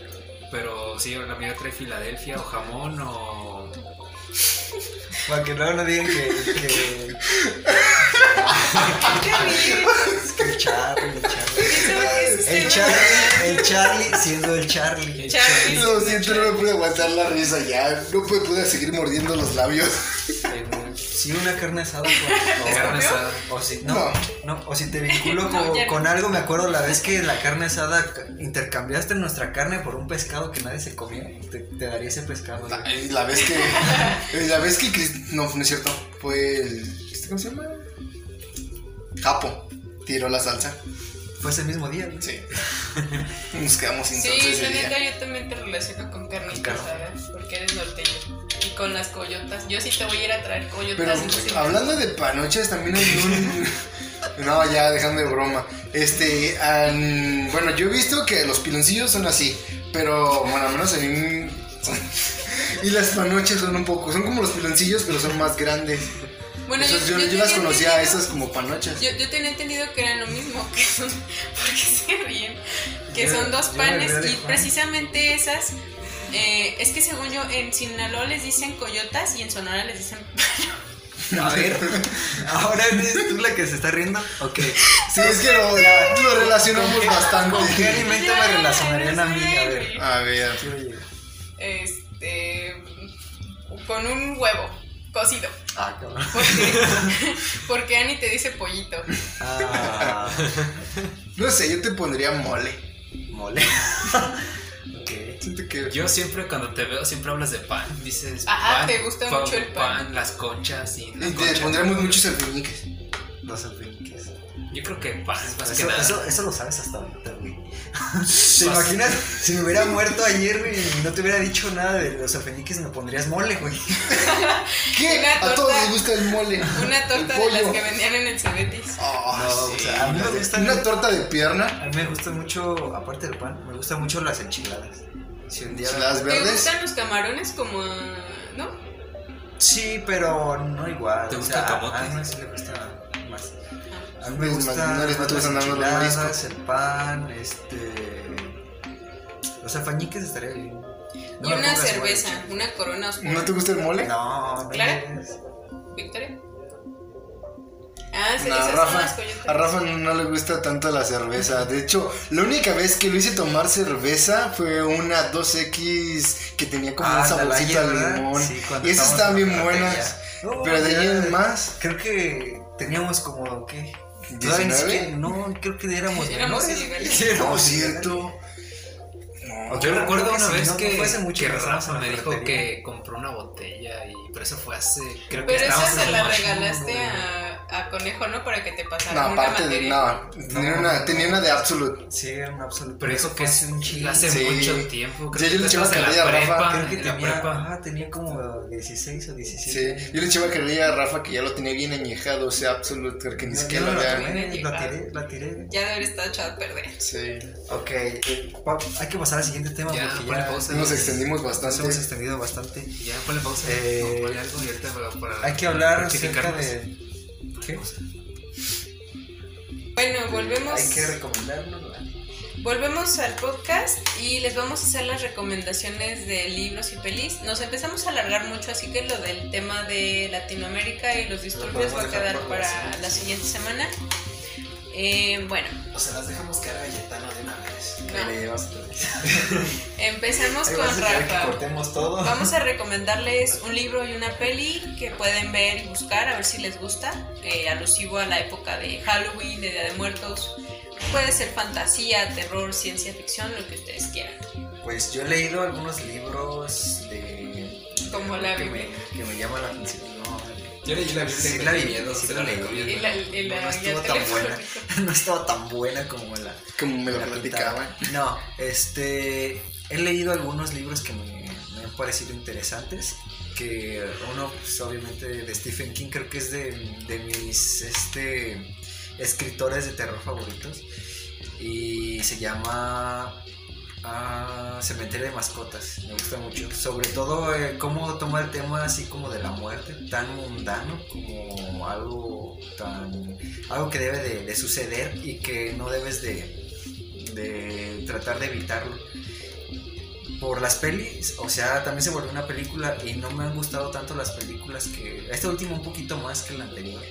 Pero sí, la mía trae Filadelfia o jamón o... Para que luego no digan que. que, Qué bien. es que el Charlie, el Charlie. El Charlie, el Charlie siendo el Charlie. Charlie. Lo siento, no me pude aguantar la risa ya. No pude, pude seguir mordiendo los labios. Si una carne asada con- Carne asada. o, o si no, No. no, o si te vinculo con, ya no. con algo, me acuerdo la vez que la carne asada ca- intercambiaste nuestra carne por un pescado que nadie se comía, te, te daría ese pescado. La, la vez que. La vez que. No, no es cierto. Fue el. ¿este ¿Cómo se llama? Japo. Tiró la salsa. Fue ese mismo día. güey. Sí. Nos quedamos sin salsa Sí, ese la día. neta yo también te relaciono con carnitas asadas, porque eres norteño. Y con las coyotas. Yo sí te voy a ir a traer coyotas. Pero entonces- hablando de panoches, también hay un. No, ya dejando de broma. Este, an- bueno, yo he visto que los piloncillos son así, pero bueno, al menos a mí. son- Y las panoches son un poco, son como los piloncillos, pero son más grandes. Bueno, yo, las conocía, entendido- esas como panochas. Yo, yo tenía entendido que eran lo mismo, que son, porque se ríen, que Yo- son dos panes y precisamente esas, eh, es que según yo en Sinaloa les dicen coyotas y en Sonora les dicen... A ver, ahora eres tú la que se está riendo. Ok. Sí, es que lo, lo relacionamos bastante. ¿Con qué alimento me relacionarían a mí? A ver. A ver. Este... con un huevo cocido. Ah, cabrón. Porque, porque Ani te dice pollito. Ah, No sé, yo te pondría mole. mole. ok. Siento que. Yo siempre cuando te veo siempre hablas de pan, dices Ah, pan, te gusta pan, mucho el pan. las conchas y las Y te pondremos muchos alfeñiques. Los alfeñiques. Yo creo que pan, más que Eso, nada. eso, eso lo sabes hasta ahorita, güey. ¿Te imaginas si me hubiera muerto ayer, y no te hubiera dicho nada de los alfeñiques, me pondrías mole, güey? ¿Qué? Una A torta. todos les gusta el mole. Una torta El de las que vendían en el Cebetis. Ah, No, sí, o sea, a mí me gusta- Una torta de pierna. A mí me gusta mucho, aparte del pan, me gustan mucho las enchiladas. Si un día... ¿Te verdes. gustan los camarones como... no? Sí, pero no igual. ¿Te o gusta el sea, camote? A Ana sí le gusta. A mí me Pues, gusta no les- las gustan los enchiladas, el pan, este... Los alfañiques estaría bien. No y una cerveza, una corona oscura. ¿No te gusta el mole? No, no ¿Clara? es. ¿Victoria? Ah, se No, dice Rafa, a Rafa no, le gusta tanto la cerveza. De hecho, la única vez que lo hice tomar cerveza fue una 2X que tenía como Ah, un la saborcito a Sí, cuando y esas estaban en bien buenas. No, Pero de ahí en más, Creo que teníamos como, ¿qué? Todavía ni ¿19? siquiera- No, creo que éramos Éramos menores. ilegales. Sí, No, éramos cierto. No, Yo recuerdo una vez no, no que, fue hace mucho que que estábamos Rafa la me dijo cafetería. que compró una botella y pero eso fue hace creo que Pero esa estábamos se en la regalaste a, a Conejo, ¿no? Para que te pasara no, una aparte, materia. no. Tenía, una, tenía una de Absolute. Sí, era un absoluto. Pero eso que es un chingo. hace Sí. mucho tiempo, creo que yo le echaba carrilla a Rafa, prepa, Creo que tenía, prepa. ajá, tenía como 16 o 17. Sí, yo le echaba carrilla a Rafa que ya lo tenía bien añejado, o sea, Absolute, porque ni Yo- siquiera yo lo la había. la tiré, la tiré. Ya debe haber estado echado a perder. Sí, Ok, eh, hay que pasar al siguiente tema Ya, porque ya pausa. nos extendimos nos bastante. hemos extendido bastante. Ya, ponle pausa. Eh, no, ponle algo y ahorita para, para Hay que hablar acerca de... ¿Qué? Bueno, volvemos, Hay que recomendarlo. volvemos al podcast y les vamos a hacer las recomendaciones de libros y pelis. Nos empezamos a alargar mucho, así que lo del tema de Latinoamérica y los disturbios va a quedar para la siguiente semana. Eh, bueno, O sea, las dejamos caer a Yetano de una. No. Le llevas otra vez. empezamos Ahí con Rafa. cortemos todo. Vamos a recomendarles un libro y una peli que pueden ver y buscar a ver si les gusta, eh, alusivo a la época de Halloween, de Día de Muertos. Puede ser fantasía, terror, ciencia ficción, lo que ustedes quieran. Pues yo he leído algunos libros de... Como la que me, que me llaman la atención. Yo leí la Biblia Sí, y la me vi, dio miedo, sí la leí. No estuvo tan buena. no estaba tan buena como la... Como me lo la platicaban. No, este... He leído algunos libros que me, me han parecido interesantes. Que uno, pues, obviamente, de Stephen King, creo que es de, de mis este, escritores de terror favoritos. Y se llama ah, Cementerio de Mascotas. Me gusta mucho. Sobre todo eh, cómo toma el tema así como de la muerte, tan mundano como algo tan. algo que debe de, de suceder y que no debes de, de tratar de evitarlo. Por las pelis, o sea, también se volvió una película y no me han gustado tanto las películas que. Esta última un poquito más que la anterior,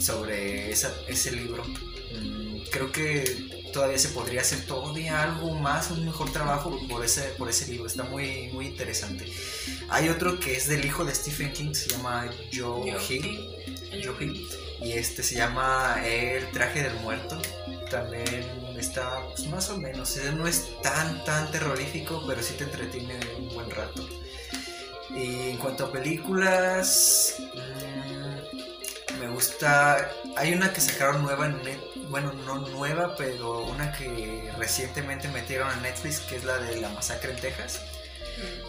sobre esa, ese libro. Mm, creo que todavía se podría hacer todavía algo más, un mejor trabajo por ese, por ese libro. Está muy, muy interesante. Hay otro que es del hijo de Stephen King, se llama Joe Yo, Hill. Joe Hill. Y este se llama El traje del muerto. También está pues, más o menos. eh, No es tan, tan terrorífico, pero sí te entretiene un buen rato. Y en cuanto a películas, mm, me gusta. Hay una que sacaron nueva en Net- bueno, no nueva, pero una que recientemente metieron a Netflix, que es la de la masacre en Texas.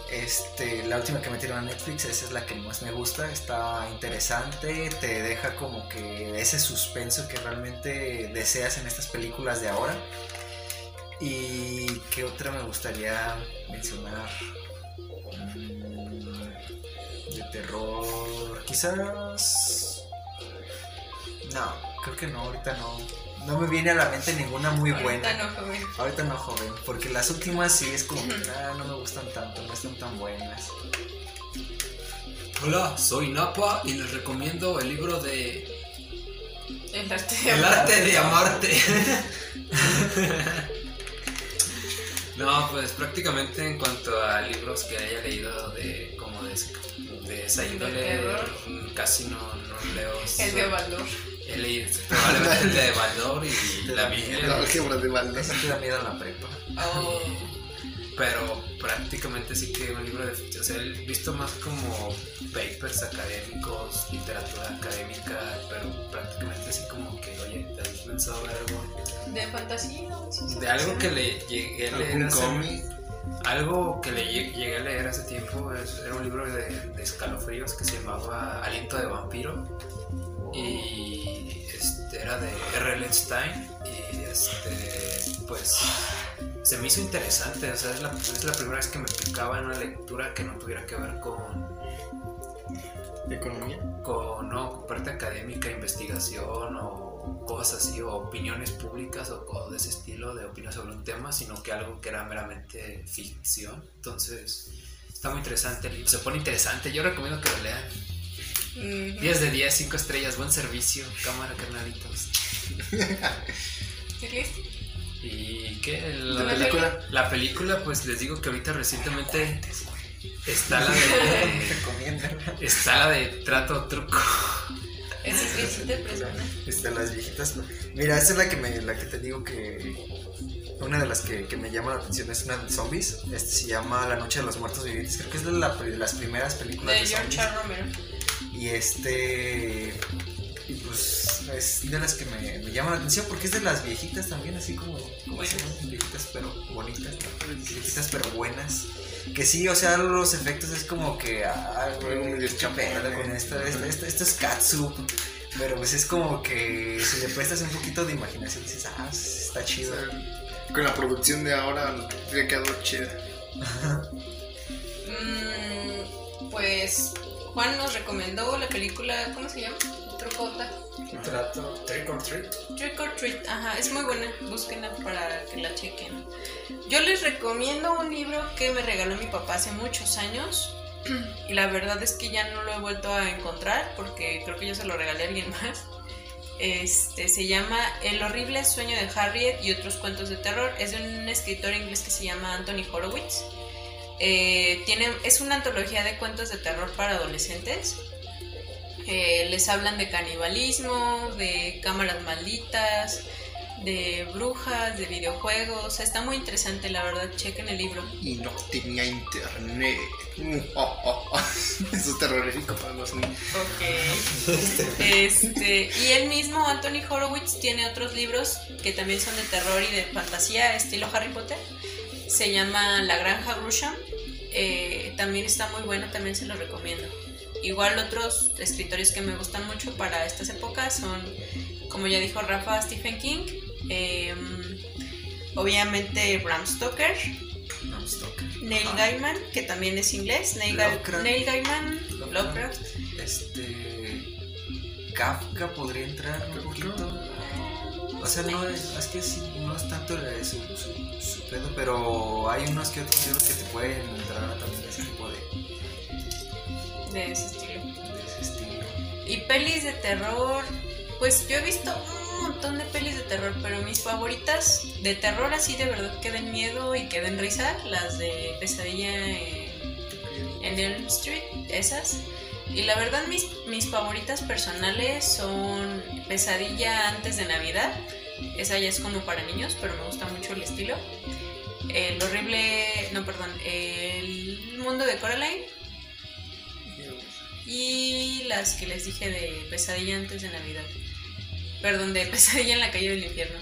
Este, la última que metieron a Netflix, esa es la que más me gusta, está interesante, te deja como que ese suspenso que realmente deseas en estas películas de ahora. Y qué otra me gustaría mencionar Mm, de terror, quizás No, creo que no, ahorita no. No me viene a la mente ninguna muy buena. Ahorita no, joven. Ahorita no, joven. Porque las últimas sí es como que ah, no me gustan tanto, no están tan buenas. Hola, soy Napa y les recomiendo el libro de El arte de El arte de amarte. No, pues prácticamente en cuanto a libros que haya leído de como de, de esa ¿De índole, terror? casi no, no leo. El de valor. He leído probablemente el de Baldor y la La Biblia, álgebra de Baldas. Eso te da miedo en la prepa. Oh. pero prácticamente sí que un libro de ficción. O sea, he visto más como papers académicos, literatura académica, pero prácticamente así como que, oye, ¿te has pensado ver algo? De fantasía. ciencia De algo que le llegué a leer ¿Algún hace- cómic? Algo que le lle- llegué a leer hace tiempo es- era un libro de, de escalofríos que se llamaba Aliento de Vampiro y este, era de R.L. Stein y este pues se me hizo interesante, o sea, es la, es la primera vez que me picaba en una lectura que no tuviera que ver con, ¿Economía? con, no, con parte académica, investigación o cosas así, o opiniones públicas o, o de ese estilo, de opinión sobre un tema, sino que algo que era meramente ficción. Entonces, está muy interesante, se pone interesante, yo recomiendo que lo lean. Ujú. 10 de 10, 5 estrellas, buen servicio, cámara, carnalitos. ¿Y qué? ¿La La, película? la película, pues les digo que ahorita recientemente está la de... Está la de trato truco. Ese es te persona. Este, las viejitas. Mira, esa es la que me, la que te digo que. Una de las que, que me llama la atención es una de zombies. Este se llama La Noche de los Muertos Vivientes. Creo que es de, la- de las primeras películas De de, George zombies. Romero. Y este. Y pues es de las que me, me llama la atención porque es de las viejitas también, así como. como se llaman, viejitas pero bonitas. ¿no? Viejitas pero buenas. Que sí, o sea, los efectos es como que. Ah, güey, medio qué pedo con esto, esto, esto, esto es katsu. Pero pues es como que si le prestas un poquito de imaginación dices, ah, está O chido. sea, con la producción de ahora habría quedado chida. Mm, pues Juan nos recomendó la película, ¿cómo se llama? Trucota. Trato. Trick or treat. Trick or Treat, ajá, es muy buena, búsquenla para que la chequen. Yo les recomiendo un libro que me regaló mi papá hace muchos años y la verdad es que ya no lo he vuelto a encontrar porque creo que yo se lo regalé a alguien más. Este se llama El horrible sueño de Harriet y otros cuentos de terror. Es de un escritor inglés que se llama Anthony Horowitz. Eh, tiene, es una antología de cuentos de terror para adolescentes. Eh, les hablan de canibalismo, de cámaras malditas, de brujas, de videojuegos. Está muy interesante, la verdad. Chequen el libro. Y no tenía internet. Uh, oh, oh, oh. Eso es terrorífico para los niños. Ok. Este, y él mismo, Anthony Horowitz, tiene otros libros que también son de terror y de fantasía, estilo Harry Potter. Se llama La Granja Grusham. Eh, también está muy bueno, también se lo recomiendo. Igual otros escritores que me gustan mucho para estas épocas son, como ya dijo Rafa, Stephen King. eh, obviamente Bram Stoker. Neil Ajá. Gaiman, que también es inglés. Neil, Ga- Lovecraft. Neil Gaiman, Lovecraft. Lovecraft. Este. Kafka podría entrar un poquito. O sea, no es, es que sí, no es tanto el- su, su, su pedo, pero hay unos que otros libros que te pueden entrar también de ese tipo de, de ese estilo. de ese estilo. Y pelis de terror, pues yo he visto un montón de pelis de terror, pero mis favoritas de terror así de verdad que den miedo y que den risa, las de Pesadilla en, en Elm Street, esas. Y la verdad mis, mis favoritas personales son Pesadilla antes de Navidad, esa ya es como para niños, pero me gusta mucho el estilo. El horrible, no perdón, el mundo de Coraline y las que les dije de Pesadilla antes de Navidad. Perdón, de Pesadilla en la calle del infierno.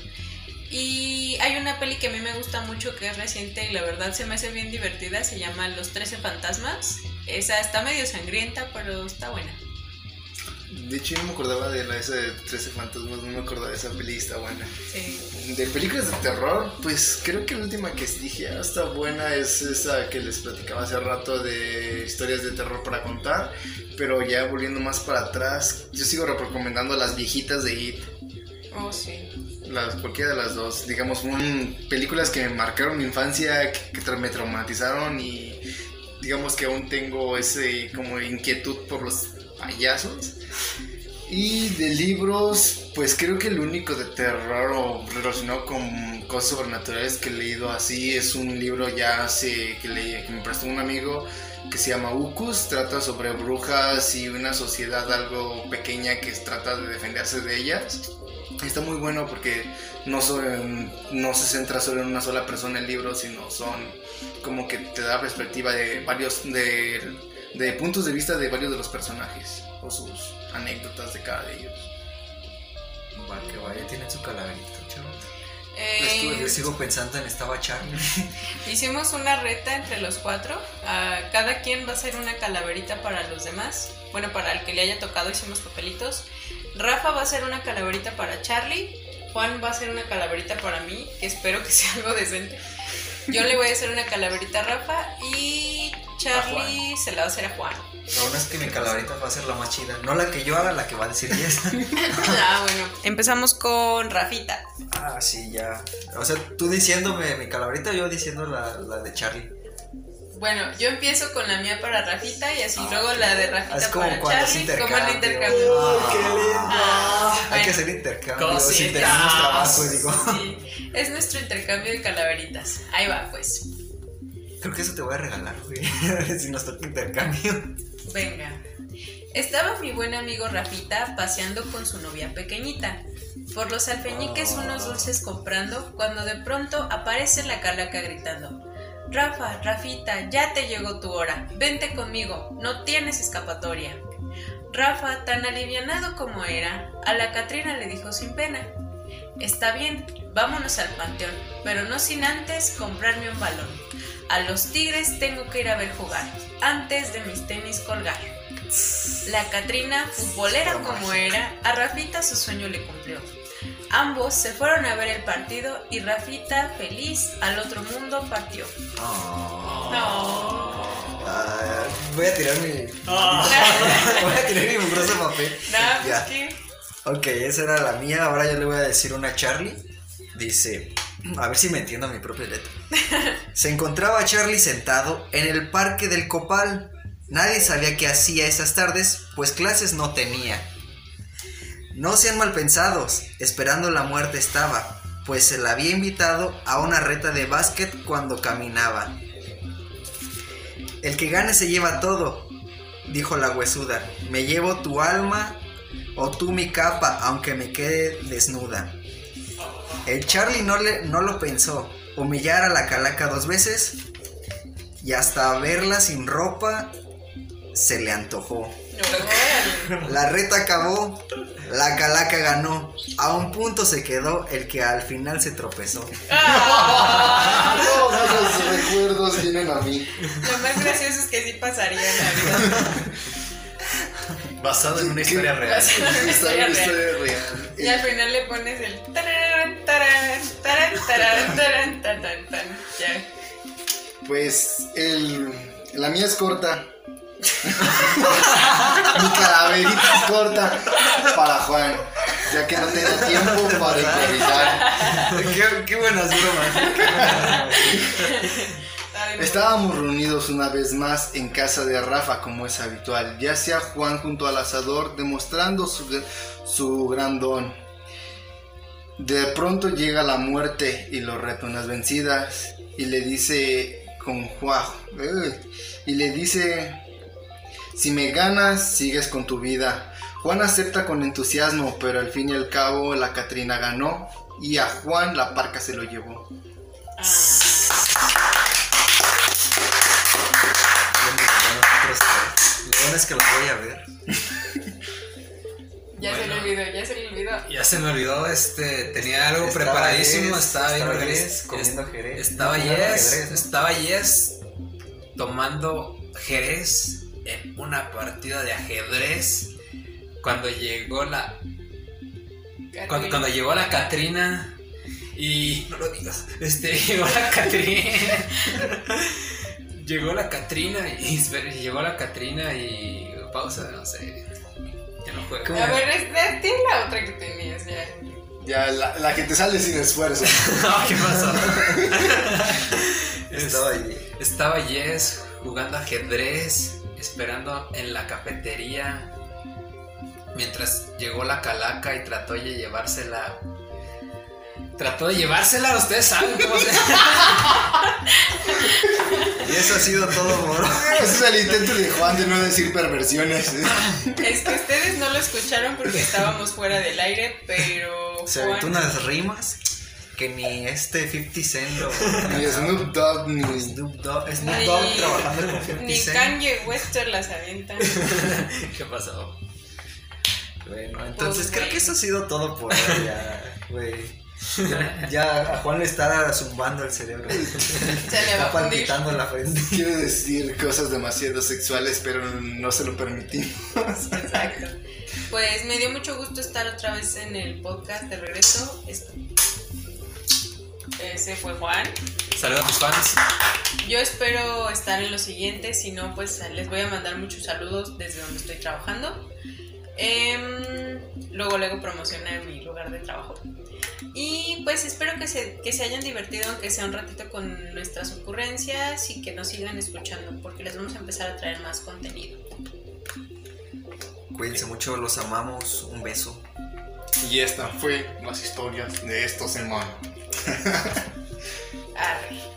Y hay una peli que a mí me gusta mucho que es reciente y la verdad se me hace bien divertida. Se llama Los Trece Fantasmas. Esa está medio sangrienta, pero está buena. De hecho, yo no me acordaba de la esa de 13 fantasmas, no me acordaba de esa peli, está buena. Sí. De películas de terror, pues creo que la última que dije, ah, está buena, es esa que les platicaba hace rato de historias de terror para contar. Pero ya volviendo más para atrás, yo sigo recomendando las viejitas de It. Oh, sí. Las, cualquiera de las dos, digamos, un, películas que me marcaron mi infancia, que, que me traumatizaron y digamos que aún tengo ese como inquietud por los payasos. Y de libros, pues creo que el único de terror relacionado con cosas sobrenaturales que he leído así es un libro ya que, leí, me prestó un amigo que se llama Ucus, trata sobre brujas y una sociedad algo pequeña que trata de defenderse de ellas. Está muy bueno porque no, no se centra solo en una sola persona el libro, sino son como que te da perspectiva de varios, de, de puntos de vista de varios de los personajes o sus anécdotas de cada de ellos. Va, que vaya, tienen su calaverito, chavos. Eh, Yo sigo pensando en estaba Charlie. Hicimos una reta entre los cuatro. Ah, cada quien va a hacer una calaverita para los demás. Bueno, para el que le haya tocado hicimos papelitos. Rafa va a hacer una calaverita para Charlie. Juan va a hacer una calaverita para mí, que espero que sea algo decente. Yo le voy a hacer una calaverita a Rafa y Charlie se la va a hacer a Juan. Lo bueno es que mi calaverita va a ser la más chida. No la que yo haga, la que va a decir Yes. ah, bueno. Empezamos con Rafita. ah, sí, ya. O sea, tú diciéndome mi calaverita, yo diciendo la, la de Charlie. Bueno, yo empiezo con la mía para Rafita y así luego la de Rafita Es como para Charlie, como el intercambio. intercambio. ¡Qué lindo! Ah, Hay bueno. que hacer intercambio. Si tenemos trabajo, digo. Sí, es nuestro intercambio de calaveritas. Ahí va, pues. Creo que eso te voy a regalar, güey. si nos toca intercambio. Venga. Estaba mi buen amigo Rafita paseando con su novia pequeñita. Por los alfeñiques unos dulces comprando, cuando de pronto aparece la calaca gritando. Rafa, Rafita, ya te llegó tu hora. Vente conmigo, no tienes escapatoria. Rafa, tan alivianado como era, a la Catrina le dijo sin pena. Está bien, vámonos al panteón, pero no sin antes comprarme un balón. A los tigres tengo que ir a ver jugar, antes de mis tenis colgar. La Catrina, futbolera como era, a Rafita su sueño le cumplió. Ambos se fueron a ver el partido y Rafita, feliz, al otro mundo partió. Oh. No, Ah, voy a tirar mi. voy a tirar mi mugroso papel. nada, pues Ya. que. Ok, esa era la mía. Ahora yo le voy a decir una a Charlie. Dice, a ver si me entiendo mi propia letra. Se encontraba Charlie sentado en el parque del Copal. Nadie sabía qué hacía esas tardes, pues clases no tenía. No sean mal pensados, esperando la muerte estaba, pues se la había invitado a una reta de básquet cuando caminaba. El que gane se lleva todo, dijo la huesuda. Me llevo tu alma o tú mi capa, aunque me quede desnuda. El Charlie no, le, no lo pensó. Humillar a la calaca dos veces y hasta verla sin ropa se le antojó. La reta acabó, la calaca ganó. A un punto se quedó el que al final se tropezó. Ah, Todos esos recuerdos vienen a mí. lo más gracioso es que sí pasaría en la vida. Basado en una historia real. Basado en una historia real. real. Y al final le pones el tararán, tararán, tararán, tararán, tararán, tan, tan, tan. Ya. Pues el, la mía es corta. Mi calaverita corta para Juan, ya que no tengo tiempo para improvisar. qué, qué buenas bromas. Estábamos reunidos una vez más en casa de Rafa como es habitual, ya sea Juan junto al asador demostrando su, su gran don. De pronto llega la muerte y lo reta unas vencidas y le dice con Juan y le dice si me ganas sigues con tu vida. Juan acepta con entusiasmo, pero al fin y al cabo la Catrina ganó y a Juan la parca se lo llevó. Ah, Lo bueno es que los voy a ver. ya se Bueno. olvidó, ya se le olvidó. Ya se me olvidó, este, tenía algo Estaba preparadísimo, Yes, estaba bien. Yes comiendo Jerez. Estaba Yes, estaba Yes tomando Jerez en una partida de ajedrez cuando llegó la. Cuando, cuando llegó la Catrina. Y. No lo digas. Este, llegó la Catrina. llegó la Catrina y. espera, Llegó la Catrina y. Pausa, no sé. Ya no juego. A ver, es- tiene la otra que tenías ya. Ya, la, la que te sale sin esfuerzo. No, ¿qué pasó? Estaba ahí. Estaba Jess jugando ajedrez, esperando en la cafetería, mientras llegó la calaca y trató de llevársela. Trató de llevársela, ustedes saben cómo se. Y eso ha sido todo, moro. Ese es el intento de Juan de no decir perversiones. Es que ustedes no lo escucharon porque estábamos fuera del aire, pero Se aventó unas rimas que ni este 50 Cent lo. Ni Snoop Dogg, ni. Snoop Dogg, Snoop Ni- Dogg trabajando con 50 Ni Cent. Kanye Wester las avientan. ¿Qué pasó? Bueno, entonces Pues, creo güey. que eso ha sido todo por hoy, ya, güey. Ya, ya a Juan le está zumbando el cerebro. Se le va Está a fundir. palpitando la frente. Quiere decir cosas demasiado sexuales, pero no se lo permitimos. Exacto. Pues me dio mucho gusto estar otra vez en el podcast de regreso. Es- Ese fue Juan. Saludos a mis fans. Yo espero estar en los siguientes, si no, pues les voy a mandar muchos saludos desde donde estoy trabajando. Em, luego, luego promociona mi lugar de trabajo. Y pues espero que se, que se hayan divertido, aunque sea un ratito con nuestras ocurrencias y que nos sigan escuchando, porque les vamos a empezar a traer más contenido. Cuídense mucho, los amamos. Un beso. Y esta fue las historias de estos hermanos. Arre.